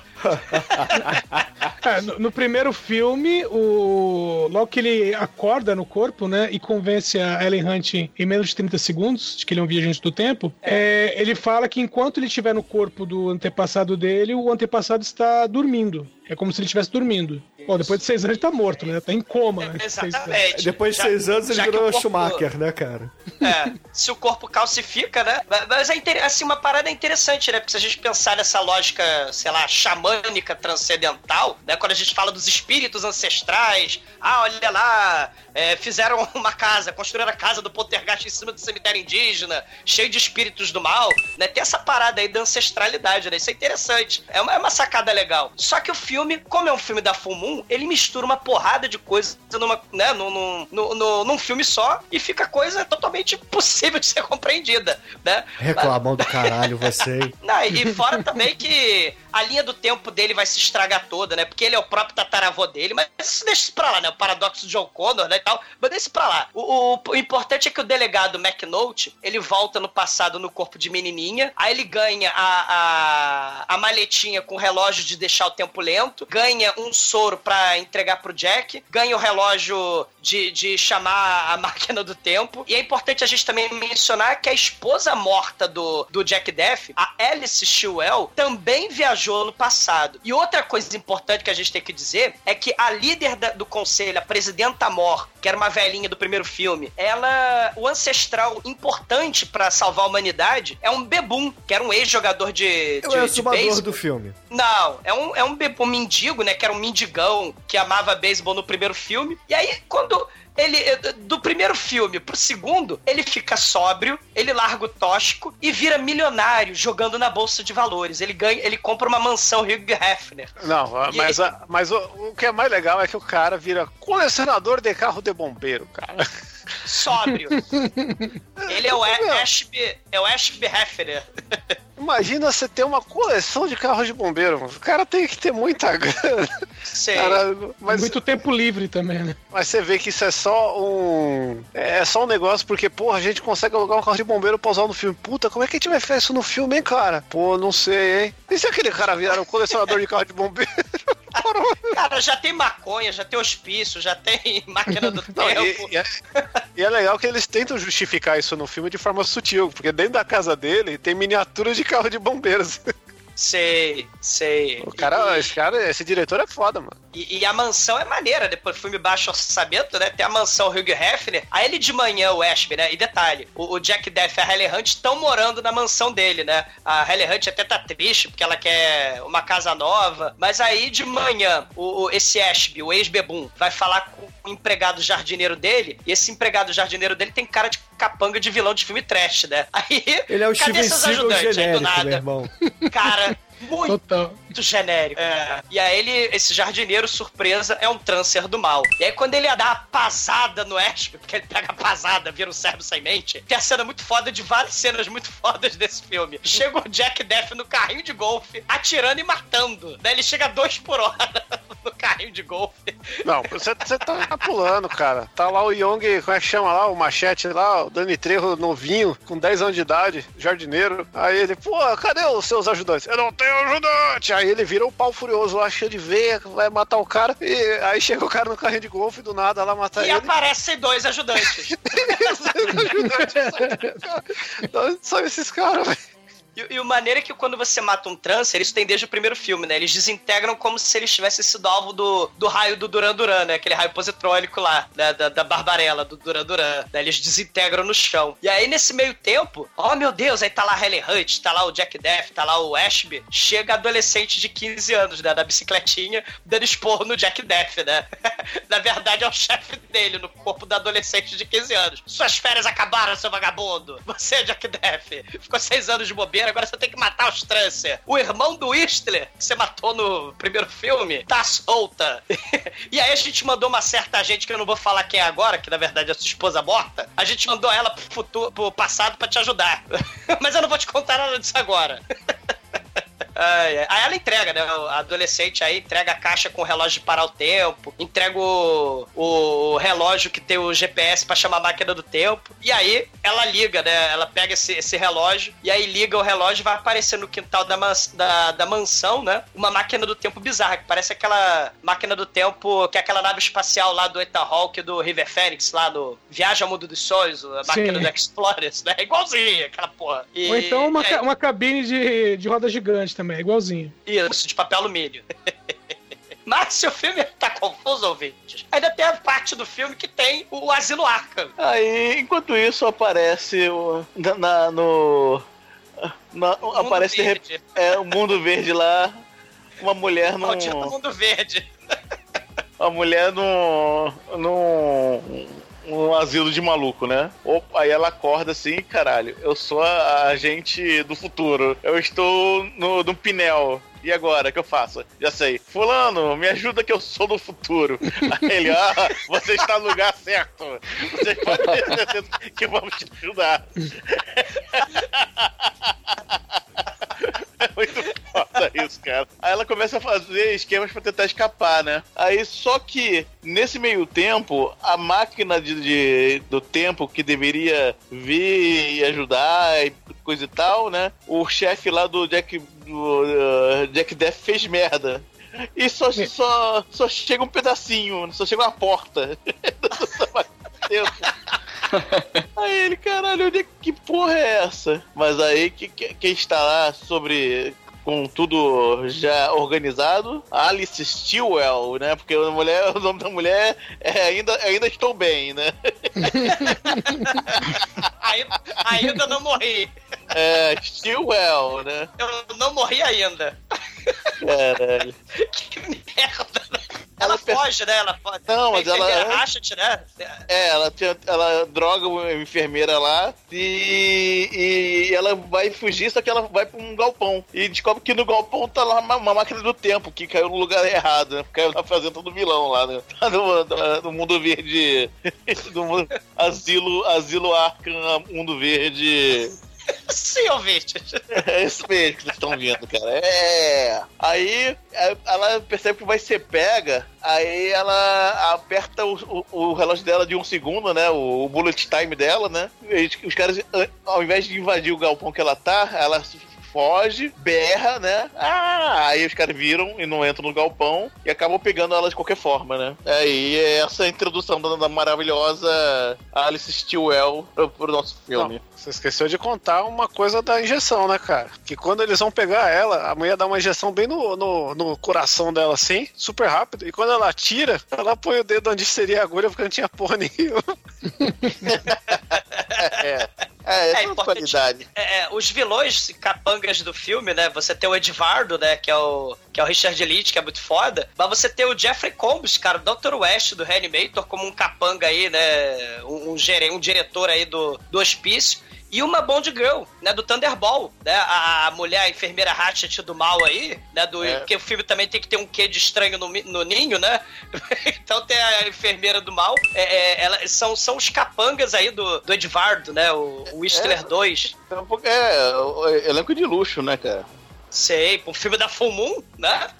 É, no, no primeiro filme, o logo que ele acorda no corpo, né, e convence a Ellen Hunt em menos de 30 segundos de que ele é um viajante do tempo, é, ele fala que enquanto ele estiver no corpo do antepassado dele, o antepassado está dormindo. É como se ele estivesse dormindo. Bom, depois de seis anos ele tá morto, né? Tá em coma, né? Anos. Exatamente. Depois de Já- seis anos ele virou corpo- Schumacher, né, cara? É, se o corpo calcifica, né? Mas é inter- assim, uma parada interessante, né? Porque se a gente pensar nessa lógica, sei lá, xamânica transcendental, né? Quando a gente fala dos espíritos ancestrais, ah, olha lá, é, fizeram uma casa, construíram a casa do poltergeist em cima do cemitério indígena, cheio de espíritos do mal, né? Tem essa parada aí da ancestralidade, né? Isso é interessante. É uma, é uma sacada legal. Só que o filme, como é um filme da Full Moon, ele mistura uma porrada de coisas numa, né, num, num, num, num- filme só e fica coisa totalmente impossível de ser compreendida, né? Reclamão do caralho, você. Não, e fora também que a linha do tempo dele vai se estragar toda, né? Porque ele é o próprio tataravô dele, mas isso deixa isso pra lá, né? O paradoxo de John Connor, né? E tal. Mas deixa isso pra lá. O, o- o importante é que o delegado McNulty, ele volta no passado no corpo de menininha, aí ele ganha a, a, a maletinha com o relógio de deixar o tempo lento, ganha um soro pra entregar pro Jack, ganha o relógio de, de chamar a máquina do tempo. E é importante a gente também mencionar que a esposa morta do, do Jack Death, a Alice Shewell, também viajou no passado. E outra coisa importante que a gente tem que dizer é que a líder da- do conselho, a presidenta Mor, que era uma velhinha do primeiro filme, ela, o ancestral importante pra salvar a humanidade é um Bebum, que era um ex-jogador de, É o de, de beisebol. do filme. Não, é um, é um, be- um mendigo, né? Que era um mendigão que amava beisebol no primeiro filme. E aí, quando ele. Do primeiro filme pro segundo, ele fica sóbrio, ele larga o tóxico e vira milionário jogando na bolsa de valores. Ele ganha, ele compra uma mansão Hugh Hefner. Não, E mas, a- mas o, o que é mais legal é que o cara vira colecionador de carro de bombeiro, cara. Sóbrio. ele é o Ashby, é o Ashby Hefner. Imagina você ter uma coleção de carros de bombeiro. O cara tem que ter muita grana. Sei. Cara, mas, Muito tempo livre também, né? mas você vê que isso é só um. É só um negócio porque, porra, a gente consegue alugar um carro de bombeiro pra usar no filme. Puta, como é que a gente vai fazer isso no filme, hein, cara? Pô, não sei, hein? E se aquele cara virar um colecionador de carro de bombeiro? Cara, já tem maconha, já tem hospício, já tem máquina do Não, tempo. e, e é, e é legal que eles tentam justificar isso no filme de forma sutil, porque dentro da casa dele tem miniaturas de carro de bombeiros. Sei, sei. O cara, esse cara, esse diretor é foda, mano. E, e a mansão é maneira, depois do filme baixo orçamento, né? Tem a mansão Hugh Hefner. Aí ele de manhã, o Ashby, né? E detalhe, o, o Jack Death e a Halle Hunt estão morando na mansão dele, né? A Halle Hunt até tá triste porque ela quer uma casa nova. Mas aí de manhã, o, o- esse Ashby, o ex-bebum, vai falar com o empregado jardineiro dele. E esse empregado jardineiro dele tem cara de capanga de vilão de filme trash, né? Aí. Ele é o cadê Steven seus Seagal ajudantes aí do genérico, nada? meu irmão. Cara, muito Total. Muito genérico. É. E aí ele, esse jardineiro surpresa, é um trâncer do mal. E aí quando ele dá a pasada no Ashby, porque ele pega a pasada, vira um servo sem mente, tem a cena muito foda de várias cenas muito fodas desse filme. Chega o Jack Death no carrinho de golfe, atirando e matando. Daí ele chega a dois por hora no carrinho de golfe. Não, você, você tá pulando, cara. Tá lá o Young, como é que chama lá? O machete lá, o Dani Trejo novinho, com 10 anos de idade, jardineiro. Aí ele, pô, cadê os seus ajudantes? Eu não tenho ajudante! Aí ele vira o pau furioso lá, cheio de veia, vai matar o cara. E aí chega o cara no carrinho de golfe, do nada lá matar E ele. aparecem dois ajudantes. De onde são esses caras, velho? E, e o maneiro é que quando você mata um Trancer, isso tem desde o primeiro filme, né? Eles desintegram como se eles tivessem sido alvo do, do raio do Duran Duran, né? Aquele raio positrônico lá, né? da, da Barbarella, do Duran Duran. Né? Eles desintegram no chão. E aí, nesse meio tempo, oh meu Deus, aí tá lá Helen Hunt, tá lá o Jack Death, tá lá o Ashby. Chega adolescente de 15 anos, né? Da bicicletinha, dando esporro no Jack Death, né? Na verdade, é o chefe dele, no corpo da adolescente de 15 anos. Suas férias acabaram, seu vagabundo. Você é Jack Death. Ficou seis anos de bobeira, agora você tem que matar os Trancer. O irmão do Whistler, que você matou no primeiro filme, tá solta. e aí a gente mandou uma certa gente, que eu não vou falar quem é agora, que na verdade é sua esposa morta. A gente mandou ela pro, futuro, pro passado pra te ajudar. Mas eu não vou te contar nada disso agora. Ai. Aí ela entrega, né? A adolescente aí entrega a caixa com o relógio de parar o tempo, entrega o, o relógio que tem o GPS pra chamar a máquina do tempo. E aí ela liga, né? Ela pega esse, esse relógio e aí liga o relógio e vai aparecer no quintal da, mans- da, da mansão, né? Uma máquina do tempo bizarra, que parece aquela máquina do tempo, que é aquela nave espacial lá do Ethan Hawke do River Phoenix, lá do Viagem ao Mundo dos Sonhos, a máquina Sim. do Explorers, né? Igualzinha aquela porra. E- Ou então uma, aí- uma cabine de, de roda gigante também, igualzinho. Isso, de papel alumínio. Mas se o filme tá confuso, ouvintes, ainda tem a parte do filme que tem o Asilo Arkham. Aí, enquanto isso, aparece o, na, na- no. na- aparece de rep- Verde. é, o mundo verde lá. Uma mulher num. Maldito Mundo Verde. Uma mulher num. num. Um asilo de maluco, né? Opa, aí ela acorda assim, caralho, eu sou a agente do futuro. Eu estou no, no Pinel. E agora, o que eu faço? Já sei. Fulano, me ajuda que eu sou do futuro. Aí ele, ah, você está no lugar certo. Você pode ter certeza que vamos te ajudar. É muito foda isso, cara. Aí ela começa a fazer esquemas pra tentar escapar, né? Aí só que nesse meio tempo, a máquina de, de- do tempo que deveria vir e ajudar e coisa e tal, né? O chefe lá do Jack do uh, Jack Death fez merda. E só, só, só chega um pedacinho, só chega uma porta. Aí ele, caralho, onde é, que porra é essa? Mas aí que, que- quem está lá sobre. Com tudo já organizado, Alice Stillwell, né? Porque a mulher, o nome da mulher é ainda, ainda estou bem, né? Ainda, ainda não morri. É, Stillwell, né? Eu não morri ainda. Caralho. Que merda. né? Ela foge, né? Ela foge. Não, mas ela- enfermeira Ratchet, né? É, ela, ela droga uma enfermeira lá e, e ela vai fugir, só que ela vai pra um galpão. E descobre que no galpão tá lá uma, uma máquina do tempo, que caiu no lugar errado, né? Caiu na fazenda do vilão lá, né? Tá no, no- no mundo verde. do mundo, asilo, asilo Arkham, mundo verde. Sim, ouvintes. É isso mesmo que vocês estão vendo, cara. É. Aí é, ela percebe que vai ser pega, aí ela aperta o, o- o relógio dela de um segundo, né? O, o bullet time dela, né? E os caras, ao invés de invadir o galpão que ela tá, ela foge, berra, né? Ah, aí os caras viram e não entram no galpão e acabam pegando ela de qualquer forma, né? Aí é essa introdução da, da maravilhosa Alice Stillwell pro, pro nosso filme. Não, você esqueceu de contar uma coisa da injeção, né, cara? Que quando eles vão pegar ela, a mulher dá uma injeção bem no, no, no coração dela, assim, super rápido. E quando ela tira, ela põe o dedo onde seria a agulha porque não tinha porra nenhuma. É, é, essa é a qualidade. É, é, os vilões capangas do filme, né? Você tem o Edvardo, né? Que é o, que é o Richard Leach, que é muito foda. Mas você tem o Jeffrey Combs, cara, o Dr. West do Reanimator, como um capanga aí, né? Um, um, um diretor aí do, do hospício. E uma Bond Girl, né, do Thunderball, né, a, mulher, a enfermeira Ratchet do mal aí, né, do, É. porque o filme também tem que ter um quê de estranho no, no ninho, né, então tem a enfermeira do mal, é, é, ela, são, são os capangas aí do, do Edvardo, né, o, o Whistler É. 2. É, é, o elenco de luxo, né, cara? Sei, um filme da Full Moon, né?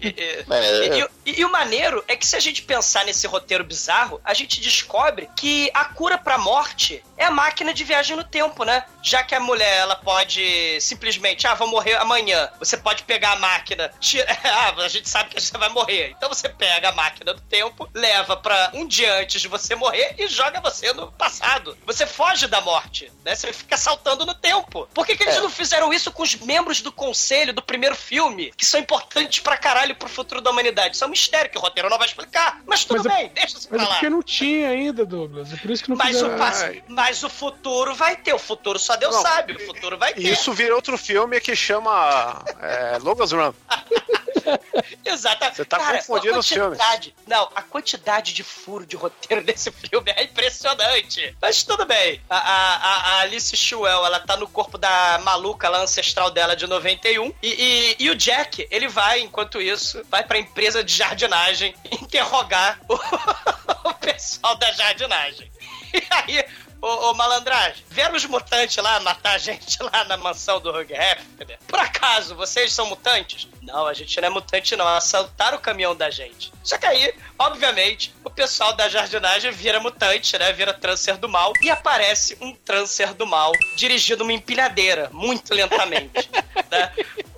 E, e- É. e- e- e o maneiro é que se a gente pensar nesse roteiro bizarro, a gente descobre que a cura pra morte é a máquina de viagem no tempo, né? Já que a mulher, ela pode simplesmente, ah, vou morrer amanhã. Você pode pegar a máquina, tira... ah, a gente sabe que você vai morrer. Então você pega a máquina do tempo, leva pra um dia antes de você morrer e joga você no passado. Você foge da morte, né? Você fica saltando no tempo. Por que, que eles É. não fizeram isso com os membros do conselho do primeiro filme, que são importantes pra caralho pro futuro da humanidade? Isso é um mistério que o roteiro não vai explicar. Mas tudo Mas é- bem, deixa isso Mas é pra lá. porque não tinha ainda, Douglas. É por isso que não Mas fizeram. o, mas o futuro vai ter, o futuro só Deus Não, sabe, o futuro vai ter. Isso vira outro filme que chama é, Logan's Run. Exatamente. Você tá Cara, confundindo os filmes. Não, a quantidade de furo de roteiro desse filme é impressionante. Mas tudo bem. A, a, a- Alice Schuell, ela tá no corpo da maluca lá ancestral dela de 91. E, e, e o Jack, ele vai, enquanto isso, vai pra empresa de jardinagem interrogar o, o pessoal da jardinagem. E aí, ô, ô malandragem, vieram os mutantes lá matar a gente lá na mansão do Hugh Hefner. Por acaso, vocês são mutantes? Não, a gente não é mutante não, assaltaram o caminhão da gente. Só que aí, obviamente, o pessoal da jardinagem vira mutante, né? Vira trâncer do mal. E aparece um trâncer do mal dirigindo uma empilhadeira, muito lentamente. né?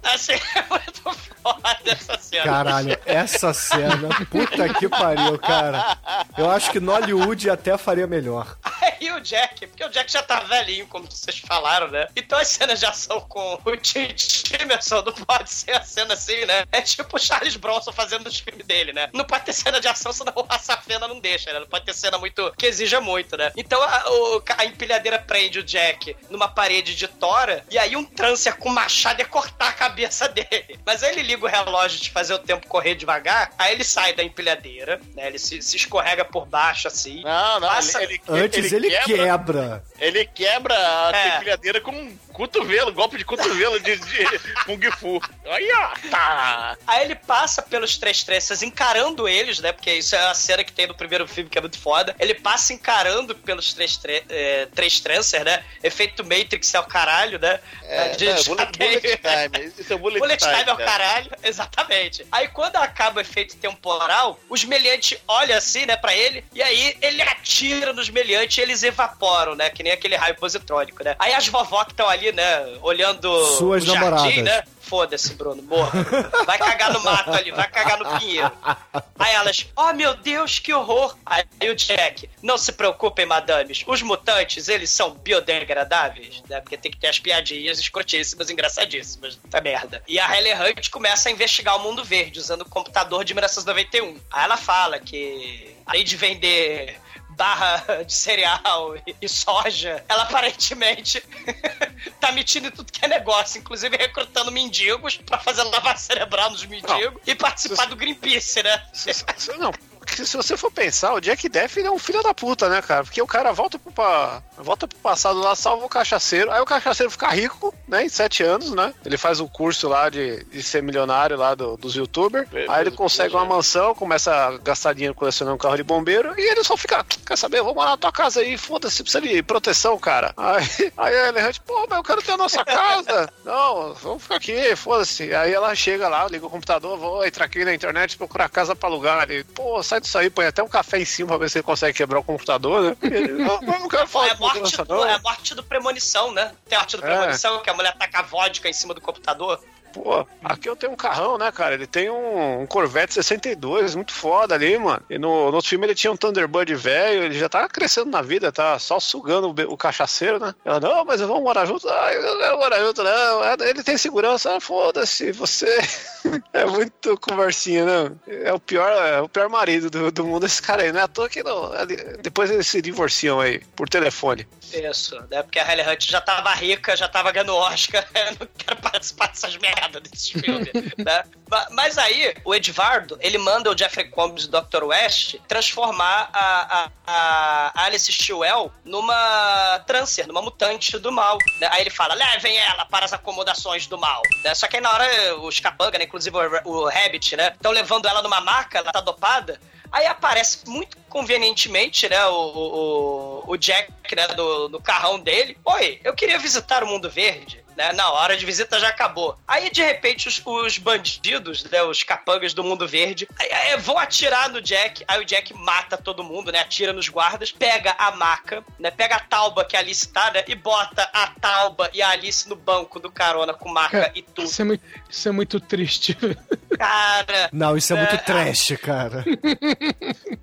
Assim, é muito foda essa cena. Caralho, essa cena, puta que pariu, cara. Eu acho que no Hollywood até faria melhor. Aí o Jack, porque o Jack já tá velhinho, como vocês falaram, né? Então as cenas de ação com o Tim Timerson não pode ser a cena assim, né? É tipo o Charles Bronson fazendo os filmes dele, né? Não pode ter cena de ação, senão a safena não deixa, né? Não pode ter cena muito que exija muito, né? Então a, o- a empilhadeira prende o Jack numa parede de tora e aí um trâncer com machado ia cortar a cabeça dele. Mas aí ele liga o relógio de fazer o tempo correr devagar, aí ele sai da empilhadeira, né? Ele se, se escorrega por baixo assim. Não, não, Passa- ele, ele, Antes ele, quebra. Ele quebra a É. empilhadeira com um cotovelo, golpe de cotovelo de, de Kung Fu. Aí, ó, tá. Aí ele passa pelos três tranças encarando eles, né? Porque isso é a cena que tem no primeiro filme que é muito foda. Ele passa encarando pelos três, tre- é, três tranças, né? Efeito Matrix é o caralho, né? É, A gente é, bullet, bullet time. Isso é bullet, Bullet time é o cara. caralho, exatamente. Aí quando acaba o efeito temporal, os meliantes olham assim, né, pra ele, e aí ele atira nos meliantes e eles evaporam, né, que nem aquele raio positrônico, né. Aí as vovó que estão ali, né, olhando Suas o jardim, namoradas. né, foda-se, Bruno, morra. Vai cagar no mato ali, vai cagar no pinheiro. Aí elas, oh meu Deus, que horror. Aí o Jack, não se preocupem, madames, os mutantes, eles são biodegradáveis, né? Porque tem que ter as piadinhas escrotíssimas, engraçadíssimas. Tá merda. E a Helen Hunt começa a investigar o mundo verde, usando o computador de 1991. Aí ela fala que, além de vender barra de cereal e- soja, ela aparentemente tá metindo em tudo que é negócio, inclusive recrutando mendigos pra fazer lavagem cerebral nos mendigos e participar do Greenpeace, né? Não, porque se você for pensar, o Jack ele é um filho da puta, né, cara? Porque o cara volta pro, pa- volta pro passado lá, salva o cachaceiro, aí o cachaceiro fica rico, né, em sete anos, né? Ele faz o curso lá de, de ser milionário lá do- dos youtubers, aí ele consegue uma mansão, começa a gastar dinheiro colecionando um carro de bombeiro, e ele só fica, quer saber, vou morar na tua casa aí, foda-se, precisa de proteção, cara. Aí, aí a Ellen Hunt, pô, mas eu quero ter a nossa casa. Não, vamos ficar aqui, foda-se. Aí ela chega lá, liga o computador, vou entrar aqui na internet procurar casa pra alugar. Ele, pô, sai disso aí, põe até um café em cima pra ver se ele consegue quebrar o computador, né? Eu não quero falar É a morte, do, não. é a morte do premonição, né? Tem a morte do É. premonição, que a mulher taca vodka em cima do computador. Pô, aqui eu tenho um carrão, né, cara? Ele tem um, um Corvette 62, muito foda ali, mano. E no, no outro filme ele tinha um Thunderbird velho, ele já tá crescendo na vida, tá só sugando o, o cachaceiro, né? Ela, não, mas vamos morar junto. Ah, eu não quero morar junto, não. Ah, Ele tem segurança, ah, foda-se, você. é muito conversinha, né? É o pior, é o pior marido do, do mundo, esse cara aí, né? À toa que não. ali- Depois eles se divorciam aí, por telefone. Isso, né? Porque a Halle Hunt já tava rica, já tava ganhando Oscar. Eu não quero participar dessas merdas desse filme, né? Ma- Mas aí, o Edvardo, ele manda o Jeffrey Combs e o Dr. West transformar a, a, a Alice Stewell numa trâncer, numa mutante do mal. né? Aí ele fala, levem ela para as acomodações do mal. né? Só que aí na hora, os capanga, né? Inclusive o, o Rabbit, né? Estão levando ela numa maca, ela tá dopada. Aí aparece muito convenientemente, né, o, o, o Jack, né, do, do carrão dele. Oi, eu queria visitar o mundo verde. Né? Não, a hora de visita já acabou. Aí, de repente, os, os bandidos, né? Os capangas do mundo verde, aí, aí vão atirar no Jack. Aí o Jack mata todo mundo, né? Atira nos guardas, pega a maca, né? Pega a tauba que a Alice tá, né? E bota a tauba e a Alice no banco do carona com maca Cara, e tudo. Isso é muito, isso é muito triste. Cara, Não, isso é muito É, trash, cara.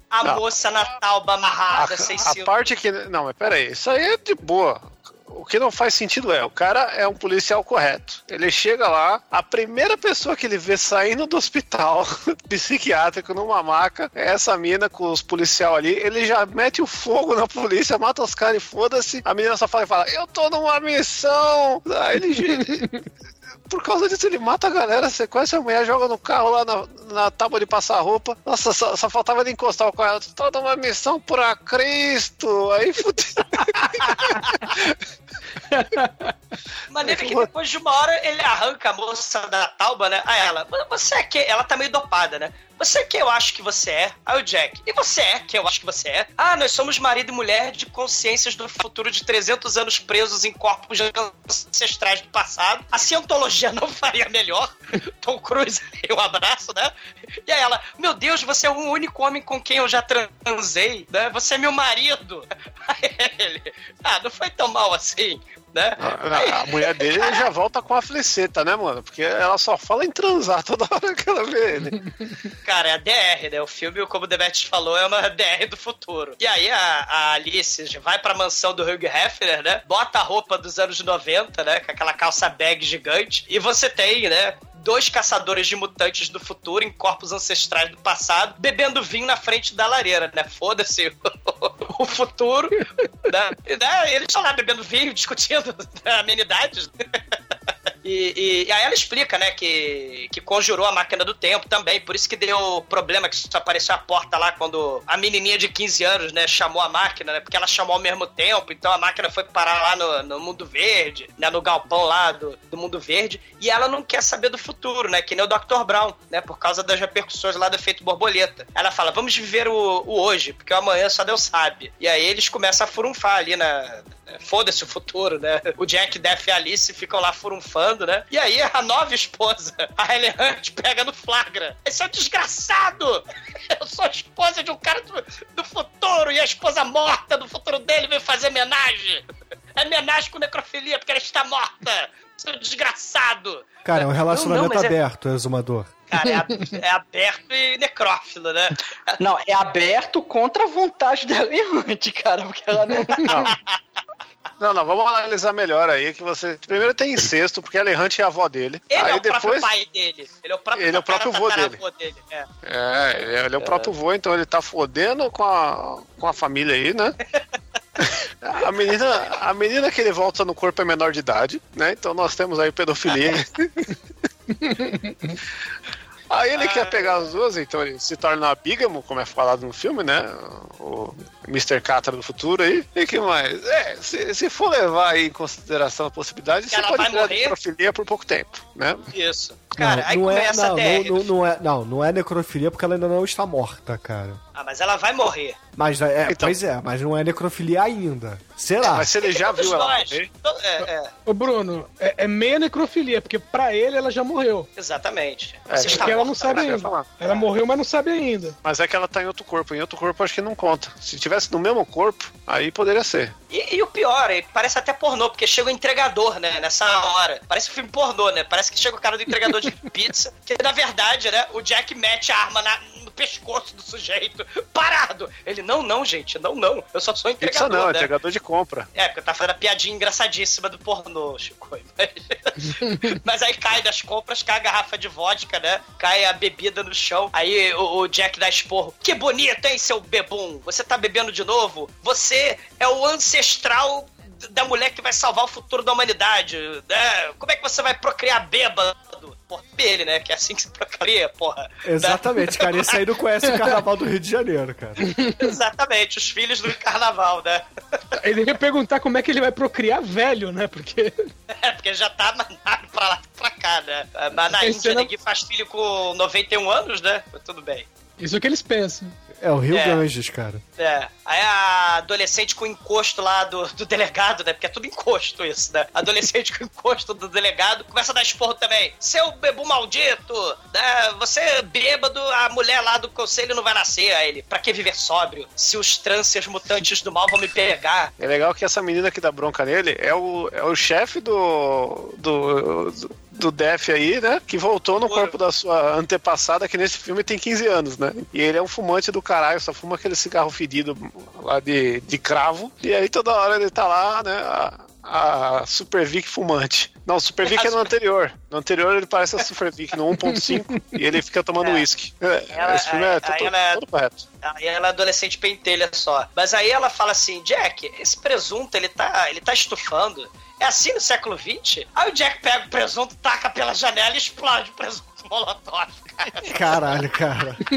a Não. moça na tauba amarrada, A, sem a cinto. parte que. Não, mas peraí, isso aí é de boa. O que não faz sentido é, o cara é um policial correto. Ele chega lá, a primeira pessoa que ele vê saindo do hospital psiquiátrico numa maca é essa mina com os policial ali. Ele já mete o fogo na polícia, mata os caras e foda-se. A menina só fala e fala: Eu tô numa missão. Aí ele. Por causa disso, ele mata a galera, sequestra a mulher, joga no carro lá na, na tábua de passar roupa. Nossa, só, só faltava ele encostar o carro. Tô numa missão pra Cristo. Aí fudeu. Maneiro que depois de uma hora ele arranca a moça da tauba, né? Aí ela, você é que. Ela tá meio dopada, né? Você que eu acho que você é? Aí o Jack, e você é que eu acho que você é? Ah, nós somos marido e mulher de consciências do futuro de 300 anos presos em corpos ancestrais do passado. A cientologia não faria melhor. Tom Cruise, um abraço, né? E aí ela, meu Deus, você é o único homem com quem eu já transei, né? Você é meu marido. Aí ele, ah, não foi tão mal assim, né? A, a mulher dele já volta com a fleceta, né, mano? Porque ela só fala em transar toda hora que ela vê ele. Cara, é a DR, né? O filme, como o Demet falou, é uma DR do futuro. E aí a, a Alice vai pra mansão do Hugh Hefner, né? Bota a roupa dos anos 90, né? Com aquela calça bag gigante. E você tem, né? Dois caçadores de mutantes do futuro em corpos ancestrais do passado, bebendo vinho na frente da lareira, né? Foda-se o futuro. né? Né? Eles estão lá bebendo vinho, discutindo amenidades. E, e- e aí ela explica, né, que, que conjurou a máquina do tempo também, por isso que deu problema que só apareceu a porta lá quando a menininha de 15 anos, né, chamou a máquina, né, porque ela chamou ao mesmo tempo, então a máquina foi parar lá no, no mundo verde, né, no galpão lá do, do mundo verde, e ela não quer saber do futuro, né, que nem o Dr. Brown, né, por causa das repercussões lá do efeito borboleta. Ela fala, vamos viver o, o hoje, porque o amanhã só Deus sabe. E aí eles começam a furunfar ali na, Foda-se o futuro, né? O Jack, Def e Alice ficam lá furunfando, né? E aí a nova esposa, a Helen Hunt, pega no flagra. Esse é um desgraçado! Eu sou a esposa de um cara do, do futuro e a esposa morta do futuro dele veio fazer homenagem. É homenagem com necrofilia porque ela está morta. Seu desgraçado! Cara, é um relacionamento Não, não, é- aberto, exumador. Cara, é, a- é aberto e necrófilo, né? Não, é aberto contra a vontade dela errante, cara, porque ela não. Não, não, vamos analisar melhor aí, que você... Primeiro tem incesto, porque ela errante é a avó dele. Ele aí é o depois... próprio pai dele. Ele é o próprio, Ele é o próprio vô tataravô dele. É. É, ele é, ele é o próprio vô, então ele tá fodendo com a, com a família aí, né? A menina, a menina que ele volta no corpo é menor de idade, né? Então nós temos aí pedofilia. Aí ele quer pegar as duas, então ele se torna bígamo, como é falado no filme, né? O Mr. Catra do futuro aí. E que mais? É, se, se for levar aí em consideração a possibilidade, Que você ela pode morrer? necrofilia por pouco tempo, né? Isso. Cara, aí não, é, começa não, a DR. não, não, não é, não, não é necrofilia porque ela ainda não está morta, cara. Ah, mas ela vai morrer. Mas é, Então. pois é, mas não é necrofilia ainda. Será? Mas se ele já viu ela morrer, To- É, é, Ô, Bruno, é, é meia necrofilia, porque pra ele ela já morreu. exatamente. É, Você está Porque ela não sabe ainda. Ela morreu, mas não sabe ainda. Mas é que ela tá em outro corpo. Em outro corpo acho que não conta. Se no mesmo corpo, aí poderia ser. E, e o pior, parece até pornô, porque chega o entregador, né, nessa hora. Parece um filme pornô, né? Parece que chega o cara do entregador de pizza, que na verdade, né, o Jack mete a arma na- no pescoço do sujeito, parado. Ele, não, não, gente, não, não. Eu só sou Pizza entregador, não, é né? entregador de compra. É, porque tá fazendo a piadinha engraçadíssima do pornô, Chico. Mas, mas aí cai das compras, cai a garrafa de vodka, né? Cai a bebida no chão. Aí o, o Jack dá esporro. Que bonito, hein, seu bebum? Você tá bebendo de novo? Você é o ancestral da mulher que vai salvar o futuro da humanidade. Né? Como é que você vai procriar bêbado? Porra, ele, né? Que é assim que se procria, porra. Exatamente, cara. Esse aí não conhece o carnaval do Rio de Janeiro, cara. Exatamente, os filhos do carnaval, né? Ele ia perguntar como é que ele vai procriar velho, né? Porque. É, porque já tá mandado pra lá e pra cá, né? Mas na Índia não- ninguém faz filho com 91 anos, né? Mas tudo bem. Isso é o que eles pensam. É o Rio É. Ganges, cara. É. Aí a adolescente com encosto lá do, do delegado, né? Porque é tudo encosto isso, né? Adolescente com encosto do delegado começa a dar esporro também. Seu bebu maldito, né? Você bêbado, a mulher lá do conselho não vai nascer. Aí ele, pra que viver sóbrio? Se os trânsers mutantes do mal vão me pegar. É legal que essa menina que dá bronca nele é o, é o chefe do, do, do, do Def aí, né? Que voltou no corpo da sua antepassada, que nesse filme tem 15 anos, né? E ele é um fumante do caralho, só fuma aquele cigarro fedido lá de, de cravo. E aí toda hora ele tá lá, né? A, a Super Vic fumante. Não, o Super Vic é no anterior. No anterior ele parece a Super Vic no 1.5 e ele fica tomando uísque. É, Ela- Esse filme aí- é todo, aí ela- todo correto. Aí ela é adolescente pentelha só. Mas aí ela fala assim, Jack, esse presunto, ele tá, ele tá estufando. É assim no século XX? Aí o Jack pega o presunto, taca pela janela e explode o presunto molotov, cara. Caralho, cara.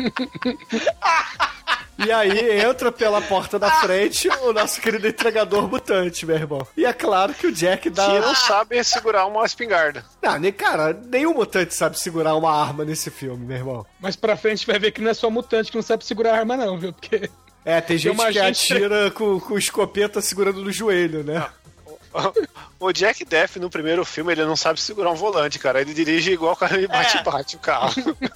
E aí entra pela porta da frente o nosso querido entregador mutante, meu irmão. E é claro que o Jack dá. Que não sabe segurar uma espingarda. Não, nem, cara, nenhum mutante sabe segurar uma arma nesse filme, meu irmão. Mas pra frente vai ver que não é só mutante que não sabe segurar a arma, não, viu? Porque. É, tem gente uma que gente- atira com, com escopeta segurando no joelho, né? O Jack Def no primeiro filme ele não sabe segurar um volante, cara. Ele dirige igual o cara me bate-bate o carro.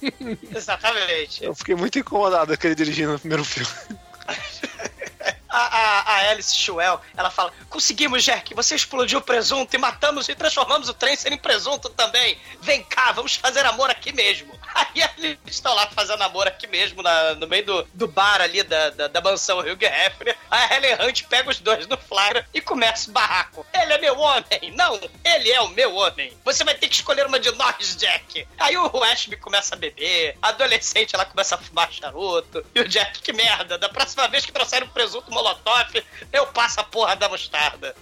Exatamente. Eu fiquei muito incomodado com ele dirigindo no primeiro filme. A, a, a Alice Schuel, ela fala: Conseguimos, Jack, você explodiu o presunto e matamos e transformamos o trem em presunto também. Vem cá, vamos fazer amor aqui mesmo. Aí eles estão lá fazendo amor aqui mesmo, na- no meio do, do bar ali da, da, da mansão Hugh Hefner. A Helen Hunt pega os dois no flyer e começa o barraco. Ele é meu homem! Não, ele é o meu homem! Você vai ter que escolher uma de nós, Jack! Aí o Ashby começa a beber, a adolescente ela começa a fumar charuto, e o Jack, que merda, da próxima vez que trouxerem um presunto molotov, eu passo a porra da mostarda.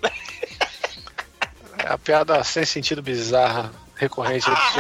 É a piada sem sentido bizarra recorrente Ah,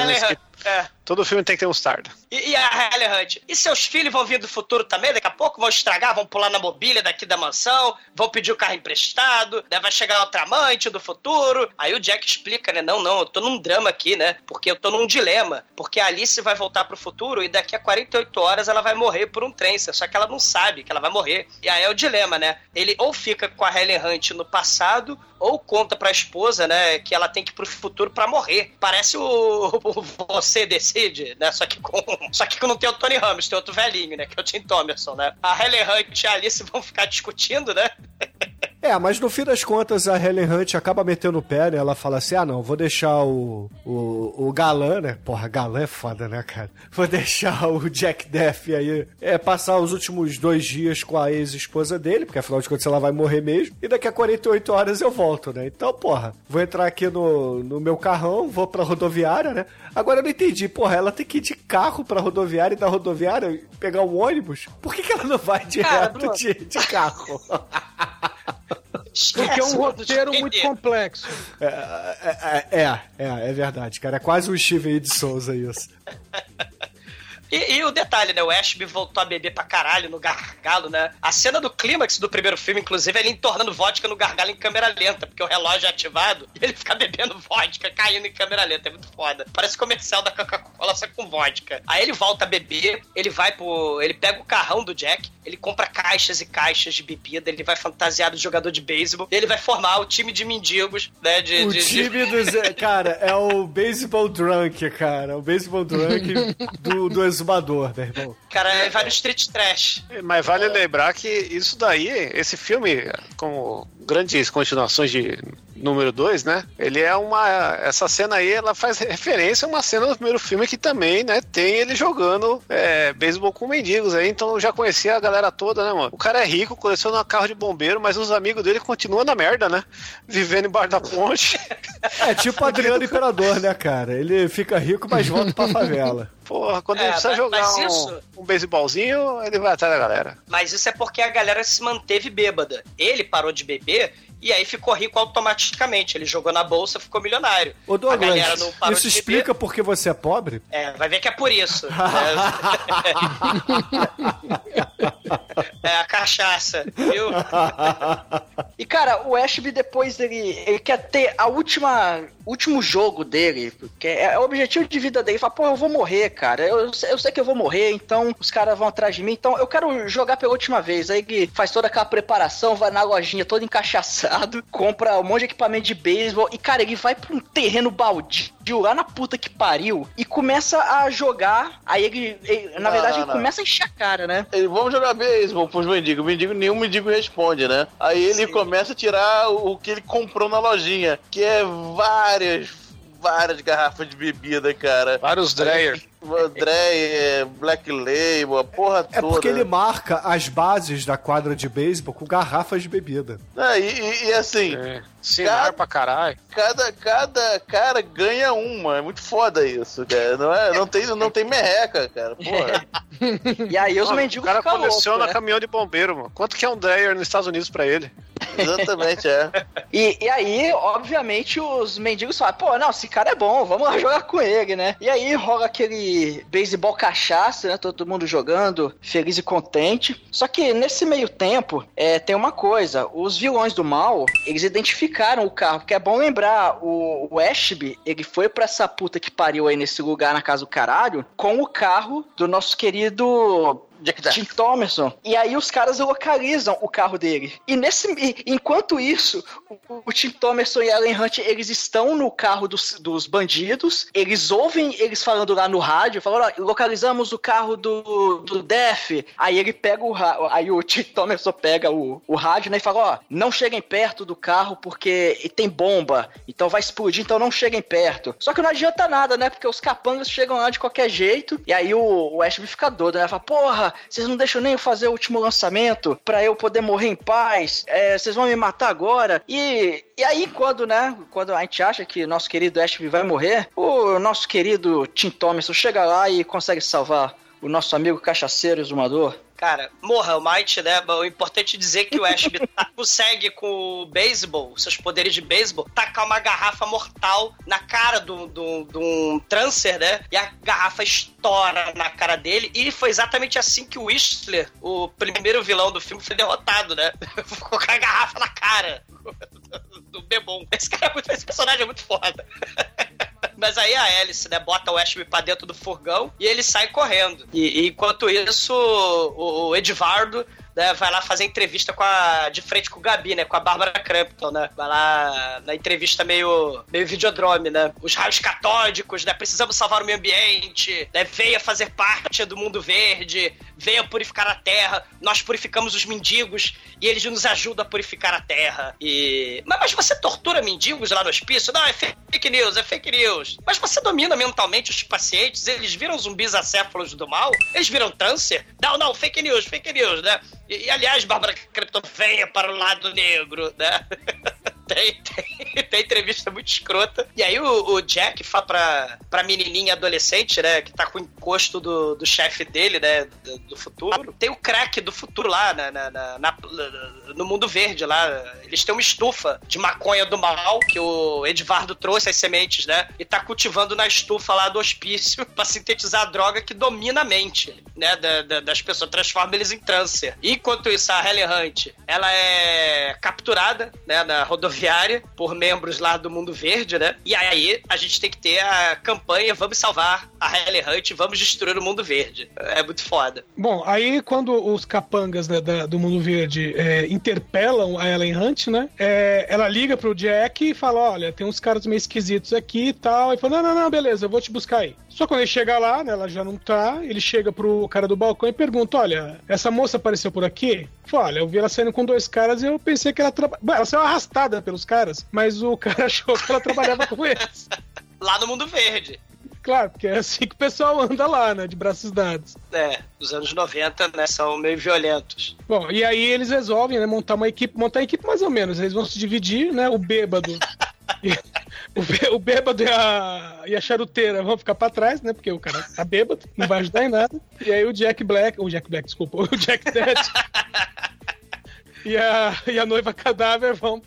é. todo filme tem que ter um starter. E, e a Helen Hunt? E seus filhos vão vir do futuro também? Daqui a pouco vão estragar, vão pular na mobília daqui da mansão, vão pedir o carro emprestado, né? vai chegar outra amante do futuro. Aí o Jack explica, né? Não, não, eu tô num drama aqui, né? Porque eu tô num dilema. Porque a Alice vai voltar pro futuro e daqui a 48 horas ela vai morrer por um trance. Só que ela não sabe que ela vai morrer. E aí é o dilema, né? Ele ou fica com a Helen Hunt no passado, ou conta pra esposa, né? Que ela tem que ir pro futuro pra morrer. Parece o, o Você Decide, né? Só que com. Só que não tem o Tony Ramos, tem outro velhinho, né? Que é o Tim Thomerson, né? A Helen Hunt e a Alice vão ficar discutindo, né? É, mas no fim das contas a Helen Hunt acaba metendo o pé, né? Ela fala assim: ah, não, vou deixar o, o, o galã, né? Porra, galã é foda, né, cara? Vou deixar o Jack Def aí é, passar os últimos dois dias com a ex-esposa dele, porque afinal de contas ela vai morrer mesmo. E daqui a 48 horas eu volto, né? Então, porra, vou entrar aqui no, no meu carrão, vou pra rodoviária, né? Agora eu não entendi, porra, ela tem que ir de carro pra rodoviária e da rodoviária pegar um ônibus? Por que, que ela não vai direto Bruno. de, de carro? Porque é um roteiro muito complexo. É, é, é, é, é verdade, cara. É quase um Steven de Souza isso. E, e o detalhe, né? O Ashby voltou a beber pra caralho no gargalo, né? A cena do clímax do primeiro filme, inclusive, é ele entornando vodka no gargalo em câmera lenta, porque o relógio é ativado e ele fica bebendo vodka, caindo em câmera lenta. É muito foda. Parece comercial da Coca-Cola, só com vodka. Aí ele volta a beber, ele vai pro. Ele pega o carrão do Jack, ele compra caixas e caixas de bebida, ele vai fantasiado de jogador de beisebol, e ele vai formar o time de mendigos, né? De, O de- de- time dos. Cara, é o Baseball Drunk, cara. O Baseball Drunk do, do exumador, meu irmão. Cara, vai no street trash. Mas vale lembrar que isso daí, esse filme, como grandes continuações de número 2, né? Ele é uma. Essa cena aí, ela faz referência a uma cena do primeiro filme que também, né? Tem ele jogando é, beisebol com mendigos aí. Então eu já conhecia a galera toda, né, mano? O cara é rico, coleciona carro de bombeiro, mas os amigos dele continuam na merda, né? Vivendo embaixo da ponte. É tipo Adriano Imperador, né, cara? Ele fica rico, mas volta pra favela. Porra, quando É, ele precisa mas- jogar mas um, isso- um beisebolzinho, ele vai atrás da galera. Mas isso é porque a galera se manteve bêbada. Ele parou de beber e aí ficou rico automaticamente. Ele jogou na bolsa, ficou milionário. Ô a galera Douglas, não parou isso explica por que você é pobre? É, vai ver que é por isso. é, é a cachaça, viu? E cara, o Ashby depois ele, ele quer ter a última último jogo dele, porque é, é o objetivo de vida dele. Ele fala, pô, eu vou morrer, cara. Eu, eu sei que eu vou morrer, então os caras vão atrás de mim. Então eu quero jogar pela última vez. Aí ele faz toda aquela preparação, vai na lojinha todo encaixaçado, compra um monte de equipamento de beisebol e, cara, ele vai pra um terreno baldio lá na puta que pariu e começa a jogar. Aí ele, ele- na Não, verdade, não, ele não. começa a encher a cara, né? Ele, vamos jogar beisebol pros mendigos. O mendigo, nenhum mendigo responde, né? Aí ele começa a tirar o, o que ele comprou na lojinha, que é várias, várias garrafas de bebida, cara. Vários Dreyer. Dreyer, Black Label, a porra É toda. porque ele marca as bases da quadra de beisebol com garrafas de bebida. Ah, e, e- e assim, Cinar pra caralho. cada, cada cara ganha uma. É muito foda isso, cara. Não, é, não, tem, não tem merreca, cara. Porra. E aí os mendigos O cara coleciona loucos, né? caminhão de bombeiro, mano. Quanto que é um Dreyer nos Estados Unidos pra ele? Exatamente, é. E, e aí, obviamente, os mendigos falam, pô, não, esse cara é bom, vamos lá jogar com ele, né? E aí rola aquele beisebol cachaça, né? Todo mundo jogando, feliz e contente. Só que nesse meio tempo, é, tem uma coisa, os vilões do mal, eles identificaram o carro, porque é bom lembrar, o, o Ashby, ele foi pra essa puta que pariu aí nesse lugar na casa do caralho, com o carro do nosso querido Tim Thomerson. E aí os caras localizam o carro dele. E nesse, e- enquanto isso, o, o Tim Thomerson e a Ellen Hunt, eles estão no carro dos, dos bandidos. Eles ouvem eles falando lá no rádio, falando, ó, localizamos o carro do, do Def. Aí ele pega o aí o Tim Thomerson pega o, o rádio, né, e fala, ó, não cheguem perto do carro porque tem bomba. Então vai explodir, então não cheguem perto. Só que não adianta nada, né? Porque os capangas chegam lá de qualquer jeito. E aí o, o Ashby fica doido, né? Fala, porra, vocês não deixam nem eu fazer o último lançamento pra eu poder morrer em paz. É, vocês vão me matar agora. E, e aí, quando, né? Quando a gente acha que nosso querido Ashby vai morrer, o nosso querido Tim Thomerson chega lá e consegue salvar o nosso amigo cachaceiro exumador. Cara, morra o Might, né? O importante é dizer que o Ashby tá- consegue com o beisebol, seus poderes de beisebol, tacar uma garrafa mortal na cara do, do, de um trancer, né? E a garrafa estoura na cara dele. E foi exatamente assim que o Whistler, o primeiro vilão do filme, foi derrotado, né? Ficou com a garrafa na cara do Bebom. Esse cara é muito, esse personagem é muito foda. Mas aí a Alice, né, bota o Ashby pra dentro do furgão e ele sai correndo. E, e enquanto isso, o, o Edvardo né, vai lá fazer entrevista com a, de frente com o Gabi, né? Com a Bárbara Crampton, né? Vai lá na entrevista meio, meio videodrome, né? Os raios catódicos, né? Precisamos salvar o meio ambiente, né? Venha fazer parte do mundo verde, venha purificar a terra. Nós purificamos os mendigos e eles nos ajudam a purificar a terra. E... Mas, mas você tortura mendigos lá no hospício? Não, é fake news, é fake news. Mas você domina mentalmente os pacientes? Eles viram zumbis acéfalos do mal? Eles viram câncer? Não, não, fake news, fake news, né? E, e, aliás, Bárbara Crepton, venha para o lado negro, né? Tem, tem, tem entrevista muito escrota. E aí o, o Jack fala pra, pra menininha adolescente, né? Que tá com o encosto do, do chefe dele, né? Do, do futuro. Tem o crack do futuro lá na, na- na- na- no mundo verde lá. Eles têm uma estufa de maconha do mal que o Edvardo trouxe as sementes, né? E tá cultivando na estufa lá do hospício pra sintetizar a droga que domina a mente, né? da- da- das pessoas, transforma eles em trâncer. Enquanto isso, a Helen Hunt, ela é capturada, né? Na rodoviária por membros lá do Mundo Verde, né? E aí a gente tem que ter a campanha Vamos salvar a Helen Hunt, vamos destruir o Mundo Verde. É muito foda. Bom, aí quando os capangas né, da- do Mundo Verde é, interpelam a Ellen Hunt, né? é, ela liga pro Jack e fala: Olha, tem uns caras meio esquisitos aqui e tal. E fala: Não, não, não, beleza, eu vou te buscar aí. Só quando ele chega lá, né? Ela já não tá. Ele chega pro cara do balcão e pergunta: Olha, essa moça apareceu por aqui? Fala, olha, eu vi ela saindo com dois caras e eu pensei que ela trabalhava. Ela saiu arrastada pelos caras, mas o cara achou que ela trabalhava com eles. Lá no Mundo Verde. Claro, porque é assim que o pessoal anda lá, né? De braços dados. É, os anos 90, né? São meio violentos. Bom, e aí eles resolvem, né, montar uma equipe, montar a equipe mais ou menos. Eles vão se dividir, né? O bêbado. o, bê- o bêbado e a, e a charuteira vão ficar pra trás, né? Porque o cara tá bêbado, não vai ajudar em nada. E aí o Jack Black, o Jack Black, desculpa, o Jack Dead e a, e a noiva cadáver vão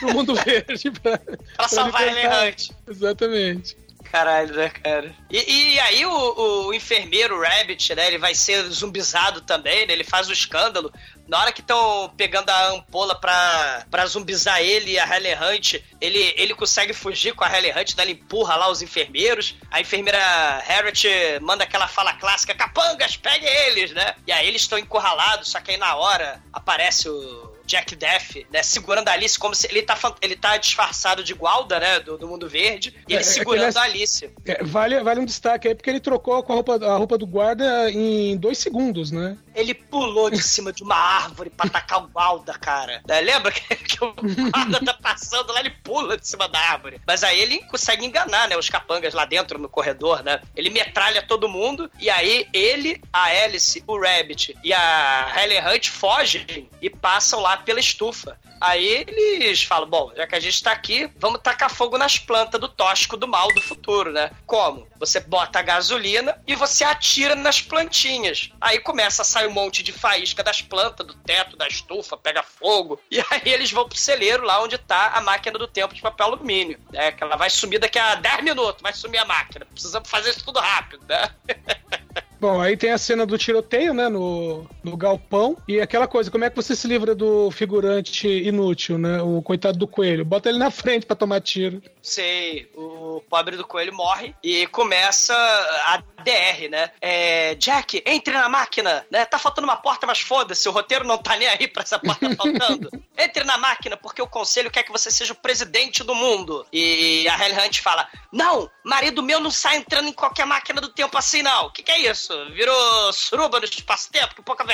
pro mundo verde pra, Pra salvar Ellen Hunt. Exatamente. Caralho, né, cara? E, e aí o, o enfermeiro Rabbit, né? Ele vai ser zumbizado também, né? Ele faz o escândalo. Na hora que estão pegando a ampola pra, pra zumbizar ele e a Helen Hunt, ele, ele consegue fugir com a Helen Hunt, daí ele empurra lá os enfermeiros. A enfermeira Harriet manda aquela fala clássica: Capangas, pegue eles, né? E aí eles estão encurralados, só que aí na hora aparece o. Jack Death, né, segurando a Alice como se ele tá, ele tá disfarçado de guarda, né, do, do mundo verde, e ele É, é segurando que a Alice. É, vale, vale um destaque aí, porque ele trocou com a roupa, a roupa do guarda em dois segundos, né? Ele pulou de cima de uma árvore pra atacar o guarda, cara. Né, Lembra que, que o guarda tá passando lá, ele pula de cima da árvore. Mas aí ele consegue enganar, né, os capangas lá dentro no corredor, né? Ele metralha todo mundo e aí ele, a Alice, o Rabbit e a Helen Hunt fogem e passam lá pela estufa. Aí eles falam: bom, já que a gente tá aqui, vamos tacar fogo nas plantas do tóxico do mal do futuro, né? Como? Você bota a gasolina e você atira nas plantinhas. Aí começa a sair um monte de faísca das plantas, do teto, da estufa, pega fogo. E aí eles vão pro celeiro lá onde tá a máquina do tempo de papel alumínio. Né? Que ela vai sumir daqui a 10 minutos, vai sumir a máquina. Precisamos fazer isso tudo rápido, né? Bom, aí tem a cena do tiroteio, né, no, no galpão. E aquela coisa, como é que você se livra do figurante inútil, né? O coitado do coelho. Bota ele na frente pra tomar tiro. Sei, o pobre do coelho morre e começa a DR, né? É, Jack, entre na máquina, né? Tá faltando uma porta, mas foda-se, o roteiro não tá nem aí pra essa porta faltando. Entre na máquina, porque o conselho quer que você seja o presidente do mundo. E a Helen Hunt fala: Não, marido meu não sai entrando em qualquer máquina do tempo assim, não. O que, que é isso? Virou suruba no espaço-tempo? Que pouca vergonha.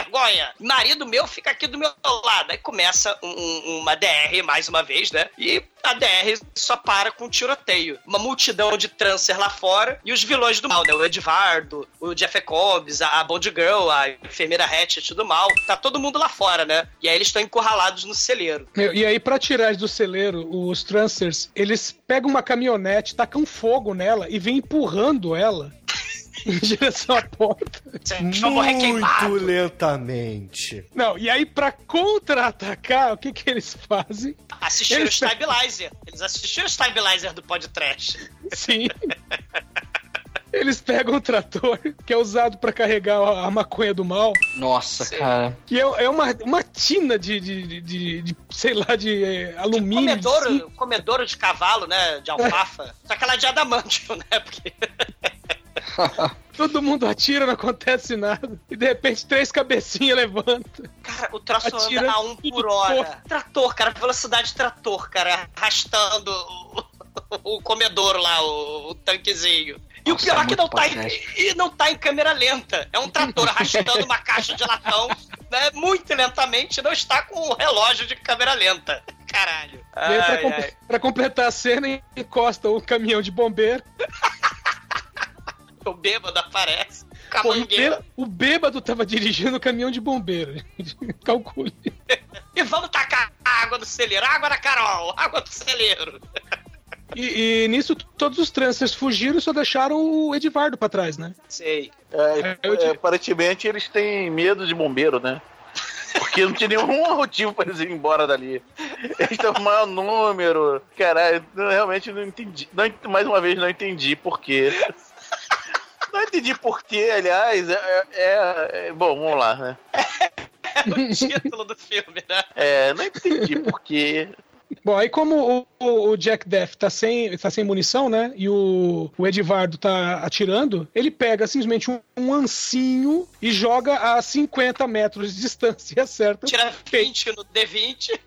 Marido meu fica aqui do meu lado. Aí começa um- um- uma DR, mais uma vez, né? E a DR só para com um tiroteio. Uma multidão de trâncer lá fora e os vilões do mal, né? O Edvardo, o Jeff Combs, a Bond Girl, a enfermeira Hatchet do mal. Tá todo mundo lá fora, né? E aí eles estão encurralados no celeiro. E aí, pra tirar do celeiro, os Trancers, eles pegam uma caminhonete, tacam fogo nela e vêm empurrando ela em direção à porta. Muito lentamente. Não, e aí, pra contra-atacar, o que que eles fazem? Assistiram Eles o Stabilizer. Eles assistiram o Stabilizer do podcast. Sim. Eles pegam o trator, que é usado pra carregar a maconha do mal, Nossa, cara. que é, é uma, uma tina de, de, de, de- de, sei lá, de eh, alumínio. de Comedouro, zinco. comedouro de cavalo, né? De alfafa. Só que ela é de adamantio, né? Porque Todo mundo atira, não acontece nada. E de repente, três cabecinhas levantam. Cara, o troço Atira anda a um por hora. Trator, cara, velocidade trator, cara, arrastando o, o comedouro lá, o, o tanquezinho. E Nossa, o pior é é que não tá, em, e não tá em câmera lenta. É um trator arrastando uma caixa de latão, né, muito lentamente, não está com o relógio de câmera lenta. Caralho. pra, Ai, com- ai. pra completar a cena, encosta o caminhão de bombeiro. O bêbado aparece. Pô, o, Camangueiro. bê- o bêbado tava dirigindo o caminhão de bombeiro. gente. Calcule. E vamos tacar água no celeiro. Água na Carol. Água no celeiro. E, e nisso, todos os Trancers fugiram e só deixaram o Edvardo pra trás, né? Sei. É, te- é, aparentemente eles têm medo de bombeiro, né? Porque não tinha nenhum motivo pra eles irem embora dali. Eles têm o maior número. Caralho, eu realmente não entendi. Não mais uma vez, não entendi por quê. Não entendi por quê, aliás. É, é- é- bom, vamos lá, né? É o título do filme, né? É, não entendi por quê. Bom, aí como o, o- Jack Death tá sem, tá sem munição, né? E o, o Edvardo tá atirando, ele pega simplesmente um, um ancinho e joga a 50 metros de distância e acerta. Tira 20 no D20.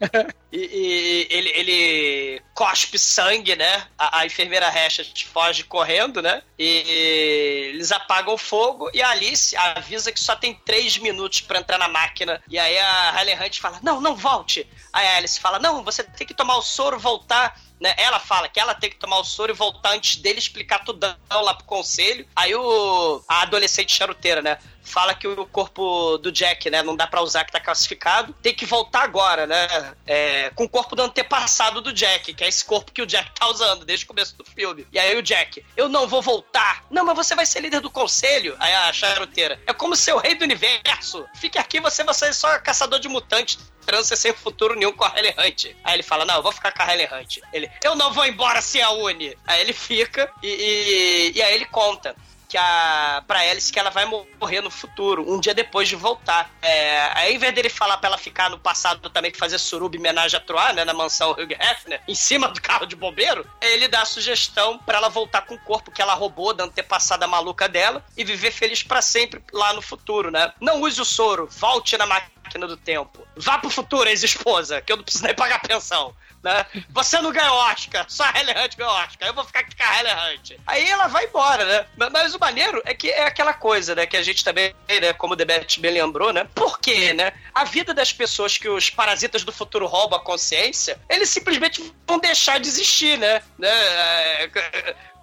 e e ele, ele cospe sangue, né? A, a enfermeira Hatchet foge correndo, né? E eles apagam o fogo e a Alice avisa que só tem 3 minutos pra entrar na máquina. E aí a Helen Hunt fala: Não, não volte. Aí a Alice fala: Não, você tem que tomar o soro, voltar. Né? Ela fala que ela tem que tomar o soro e voltar antes dele explicar tudão lá pro conselho. Aí o a adolescente charuteira, né? Fala que o corpo do Jack, né? Não dá pra usar que tá classificado. Tem que voltar agora, né? É, com o corpo do antepassado do Jack, que é esse corpo que o Jack tá usando desde o começo do filme. E aí o Jack, eu não vou voltar. Não, mas você vai ser líder do conselho. Aí a charuteira, é como ser o rei do universo. Fique aqui, você, você é só caçador de mutantes. Trança sem futuro nenhum com a Helen Hunt. Aí ele fala, não, eu vou ficar com a Helen Hunt. Ele, eu não vou embora sem a Uni. Aí ele fica e, e, e aí ele conta que a pra Alice que ela vai morrer no futuro, um dia depois de voltar. É, aí, em vez dele falar pra ela ficar no passado também que fazer suruba homenagem a Troar, né, na mansão Hugh Hefner, em cima do carro de bombeiro, ele dá a sugestão pra ela voltar com o corpo que ela roubou da antepassada maluca dela e viver feliz pra sempre lá no futuro, né? Não use o soro, volte na máquina do tempo. Vá pro futuro, ex-esposa, que eu não preciso nem pagar pensão. Né? Você não ganhou Oscar, só a Helen Hunt ganhou Oscar. Eu vou ficar com a Helen Hunt. Aí ela vai embora, né? Mas, o maneiro é que é aquela coisa, né? Que a gente também, né? Como o Debete bem lembrou, né? Por quê, né? A vida das pessoas que os parasitas do futuro roubam a consciência, eles simplesmente vão deixar de existir, né? né?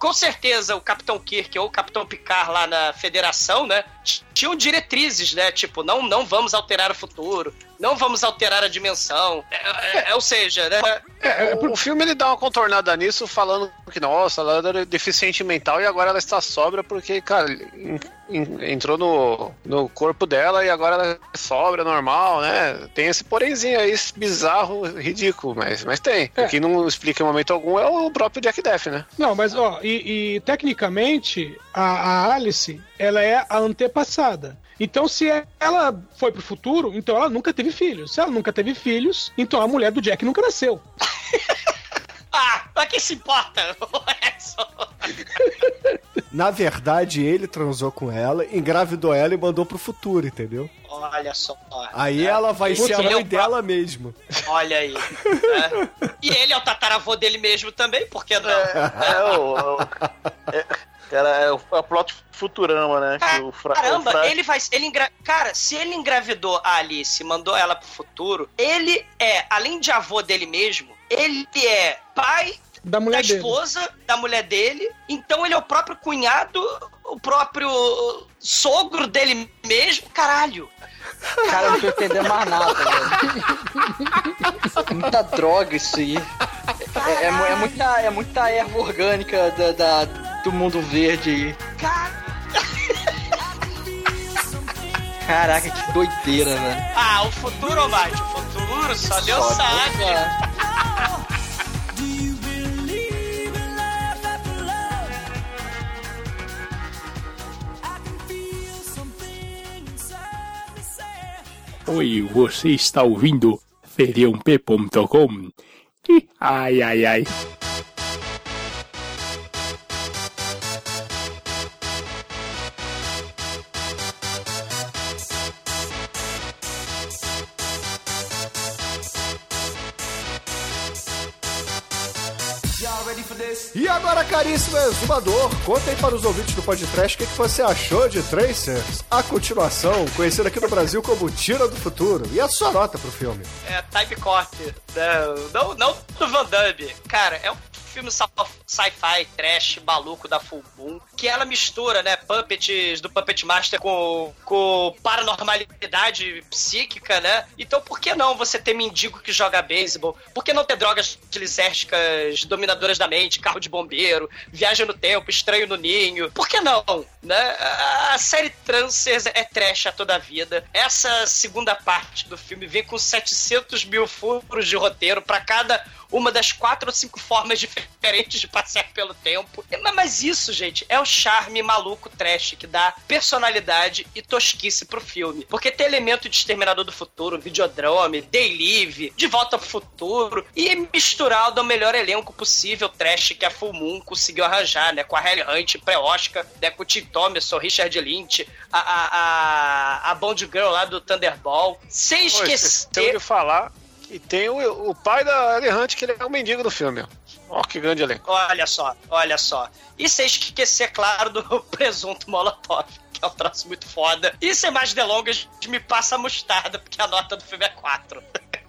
É, Com certeza o Capitão Kirk ou o Capitão Picard lá na Federação, né? Tinham diretrizes, né? Tipo, não, não vamos alterar o futuro, não vamos alterar a dimensão. É, é, é, ou seja, né? É, o, o filme ele dá uma contornada nisso, falando que, nossa, ela era deficiente mental e agora ela está sobra porque, cara, entrou no, no corpo dela e agora ela é sobra, normal, né? Tem esse porémzinho aí, bizarro, ridículo, mas, mas tem. O que não explica em momento algum é o próprio Jack Death, né? Não, mas ó, e, e tecnicamente a, a Alice, ela é a antepassada. Então, se ela foi pro futuro, então ela nunca teve filhos. Se ela nunca teve filhos, então a mulher do Jack nunca nasceu. Ah, pra que se importa? Edson? Na verdade, ele transou com ela, engravidou ela e mandou pro futuro, entendeu? Olha só. Aí né? ela vai Putz, ser a é mãe o dela mesmo. Olha aí. né? E ele é o tataravô dele mesmo também, por que não? É, o, o- é, cara, é o, é o plot Futurama, né? Que o fra- o Caramba, fra- ele vai. Ele engra... Cara, se ele engravidou a Alice e mandou ela pro futuro, ele é, além de avô dele mesmo, ele é pai Da mulher dele. esposa da mulher dele. Então ele é o próprio cunhado, o próprio sogro dele mesmo. Caralho. Cara, eu não tô entendendo mais nada, velho. Muita droga isso aí. É, é é muita, é muita erva orgânica da, da- do mundo verde aí. Caraca, que doideira, velho. Ah, o futuro, Mate, o futuro, só Deus Só Deus sabe. Oi, você está ouvindo feriump.com? Ai, ai, ai. E agora, caríssimo exumador, conta aí para os ouvintes do podcast o que, que você achou de Tracers, a continuação, conhecida aqui no Brasil como Tira do Futuro, e a sua nota pro filme. É, Time Corp. Não, não, não do Van Damme. Cara, é um filme sci-fi, trash, maluco da Full Moon, que ela mistura, né, puppets do Puppet Master com, com paranormalidade psíquica, né? Então por que não você ter mendigo que joga beisebol? Por que não ter drogas lisérgicas dominadoras da mente, carro de bombeiro, viagem no tempo, estranho no ninho? Por que não? Né? A série Trancers é trash a toda a vida. Essa segunda parte do filme vem com 700 mil furos de roteiro pra cada uma das quatro ou cinco formas diferentes de passear pelo tempo. Mas- isso, gente, é o charme maluco trash que dá personalidade e tosquice pro filme. Porque tem elemento de Exterminador do Futuro, Videodrome, Day Live, De Volta pro Futuro e misturado ao melhor elenco possível trash que a Full Moon conseguiu arranjar, né? Com a Halle Hunt pré-Oscar, né? Com o Tim Thomerson, Richard Lynch, a, a, a, a Bond Girl lá do Thunderball. Sem Pô, esquecer... esqueceu de falar que tem o, o pai da Ellie Hunt, que ele é o mendigo do filme. Ó, que grande elenco. Olha só, olha só. E sem esquecer, claro, do presunto Molotov, que é um troço muito foda. E sem mais delongas, me passa a mostarda, porque a nota do filme é 4.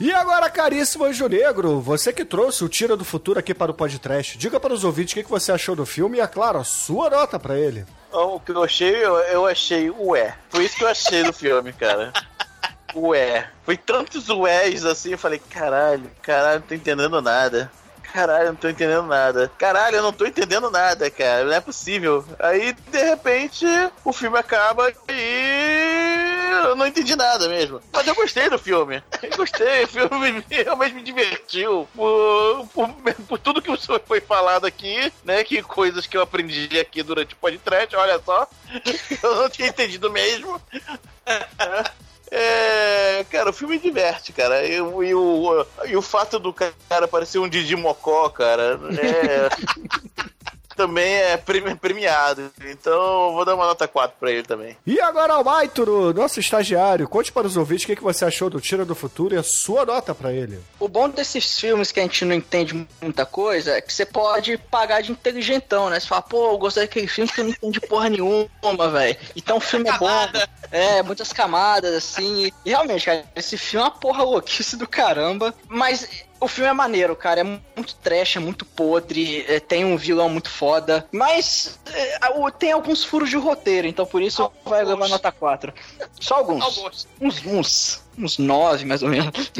E agora, caríssimo Anjo Negro, você que trouxe o Tira do Futuro aqui para o podcast, diga para os ouvintes o que, que você achou do filme e, é claro, a sua nota para ele. Então, O que eu achei, eu, eu achei ué. Foi isso que eu achei do filme, cara. Ué. Foi tantos ués assim, eu falei, caralho, caralho, não tô entendendo nada. Caralho, não tô entendendo nada. Caralho, eu não tô entendendo nada, cara. Não é possível. Aí, de repente, o filme acaba e eu não entendi nada mesmo. Mas eu gostei do filme. Eu gostei, o filme realmente me divertiu. Por, por, por tudo que foi falado aqui, né? Que coisas que eu aprendi aqui durante o podcast, olha só. Eu não tinha entendido mesmo. É, cara, o filme diverte, cara. E, e o, e o fato do cara parecer um Didi Mocó, cara, é, também é premi- premiado. Então eu vou dar uma nota 4 pra ele também. E agora ao Maituro, nosso estagiário, conte para os ouvintes o que, que você achou do Tira do Futuro e a sua nota pra ele. O bom desses filmes que a gente não entende muita coisa é que você pode pagar de inteligentão, né? Você fala, pô, eu gostei daquele filme que eu não entendi porra nenhuma, velho. Então o filme é bom. É, muitas camadas, assim. E realmente, cara, esse filme é uma porra louquice do caramba. Mas o filme é maneiro, cara. É muito trash, é muito podre. é, tem um vilão muito foda. Mas é, o- tem alguns furos de roteiro, então por isso vai levar nota 4. Só alguns. Uns, uns, uns 9, mais ou menos.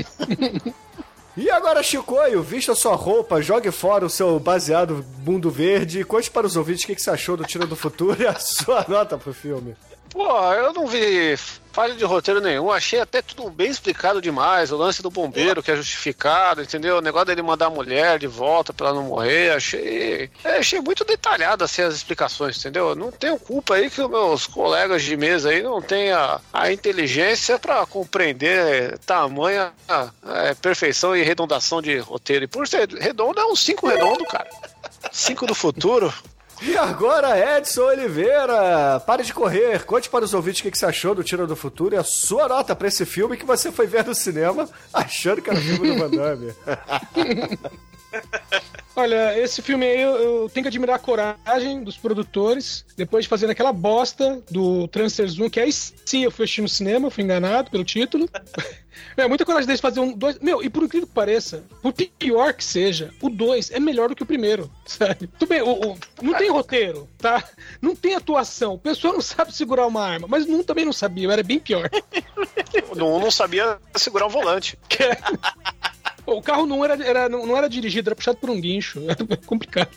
E agora, Chicoio, vista sua roupa, jogue fora o seu baseado mundo verde e conte para os ouvintes o que, que você achou do Tira do Futuro e a sua nota pro filme. Pô, eu não vi falha de roteiro nenhum. Achei até tudo bem explicado demais. O lance do bombeiro que é justificado, entendeu? O negócio dele mandar a mulher de volta pra ela não morrer. Achei. é, achei muito detalhado assim as explicações, entendeu? Não tenho culpa aí que os meus colegas de mesa aí não têm a, inteligência pra compreender tamanha é, perfeição e redondação de roteiro. E por ser redondo, é um 5 redondo, cara. 5 do futuro. E agora, Edson Oliveira, pare de correr, conte para os ouvintes o que, você achou do Tira do Futuro e a sua nota pra esse filme que você foi ver no cinema achando que era o filme do Van Damme. Olha, esse filme aí eu, eu tenho que admirar a coragem dos produtores, depois de fazer aquela bosta do Transfers 1, que aí sim eu fui assistir no cinema, fui enganado pelo título. É, muita coragem deles fazer um dois. Meu, e por incrível que pareça, por pior que seja, o 2 é melhor do que o primeiro, sabe? Tudo bem, o, o- não tem roteiro, tá? Não tem atuação, o pessoal não sabe segurar uma arma, mas um também não sabia, era bem pior. Não, não sabia segurar o volante. O carro não era, era- não era dirigido, era puxado por um guincho. Era complicado.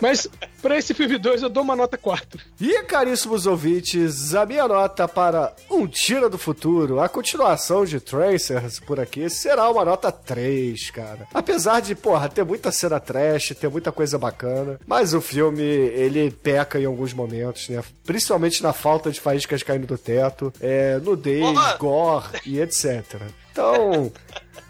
Mas pra esse filme 2 eu dou uma nota 4. E, caríssimos ouvintes, a minha nota para Um Tira do Futuro, a continuação de Tracers por aqui, será uma nota 3, cara. Apesar de, porra, ter muita cena trash, ter muita coisa bacana, mas o filme, ele peca em alguns momentos, né? Principalmente na falta de faíscas caindo do teto, é, nudez, Porra! gore e etc. Então...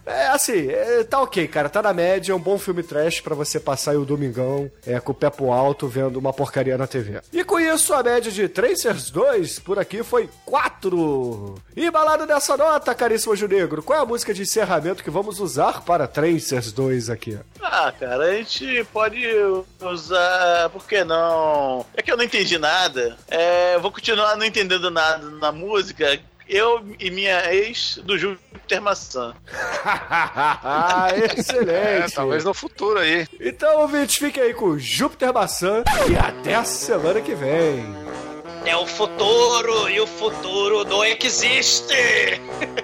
É assim, é, tá ok, cara. Tá na média, é um bom filme trash pra você passar aí o domingão é, com o pé pro alto vendo uma porcaria na TV. E com isso, a média de Tracers 2 por aqui foi 4. E balado dessa nota, caríssimo Ju Negro, qual é a música de encerramento que vamos usar para Tracers 2 aqui? Ah, cara, a gente pode usar. Por que não? É que eu não entendi nada. É, vou continuar não entendendo nada na música. Eu e minha ex do Júpiter Maçã. ah, excelente. É, talvez no futuro aí. Então, ouvintes, fiquem aí com Júpiter Maçã e até a semana que vem. É o futuro e o futuro não existe.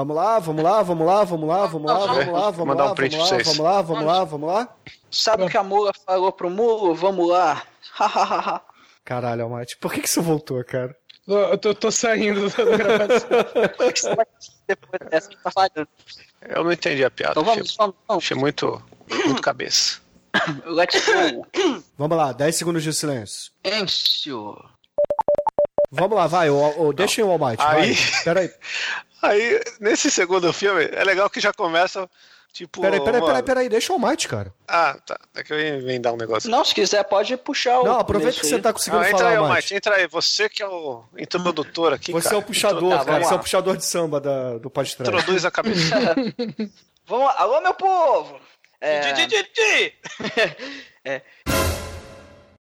Vamos lá, vamos lá, vamos lá, vamos lá, vamos lá, vamos lá, vamos Mandar lá, um print vamos lá, vamos lá, vamos lá, vamos lá. Sabe o que a Mula falou pro Muro? Vamos lá. Caralho, Almighty, por que que você voltou, cara? Eu tô, tô saindo da gravação. Depois dessa, tá falhando. Eu não entendi a piada. Então vamos, vamos. achei muito, muito cabeça. Let's go. Vamos lá, 10 segundos de silêncio. Encio. Vamos lá, vai, o, o, deixem o Almighty, vai. Aí- Peraí, Aí, nesse segundo filme, é legal que já começa, tipo. peraí, peraí, mano- peraí, peraí, deixa o Almighty, cara. Ah, tá. É que eu ia emendar um negócio. Não, se quiser, pode puxar o. Não, aproveita que você aí. tá conseguindo Ah, entra falar, aí, Almighty. Almighty, entra aí. Você que é o introdutor aqui, Você cara. é o puxador, Tá, cara, você é o puxador de samba da, do Trás. Introduz a cabeça. Vamos lá. Alô, meu povo! É... Di, di, di, di. é,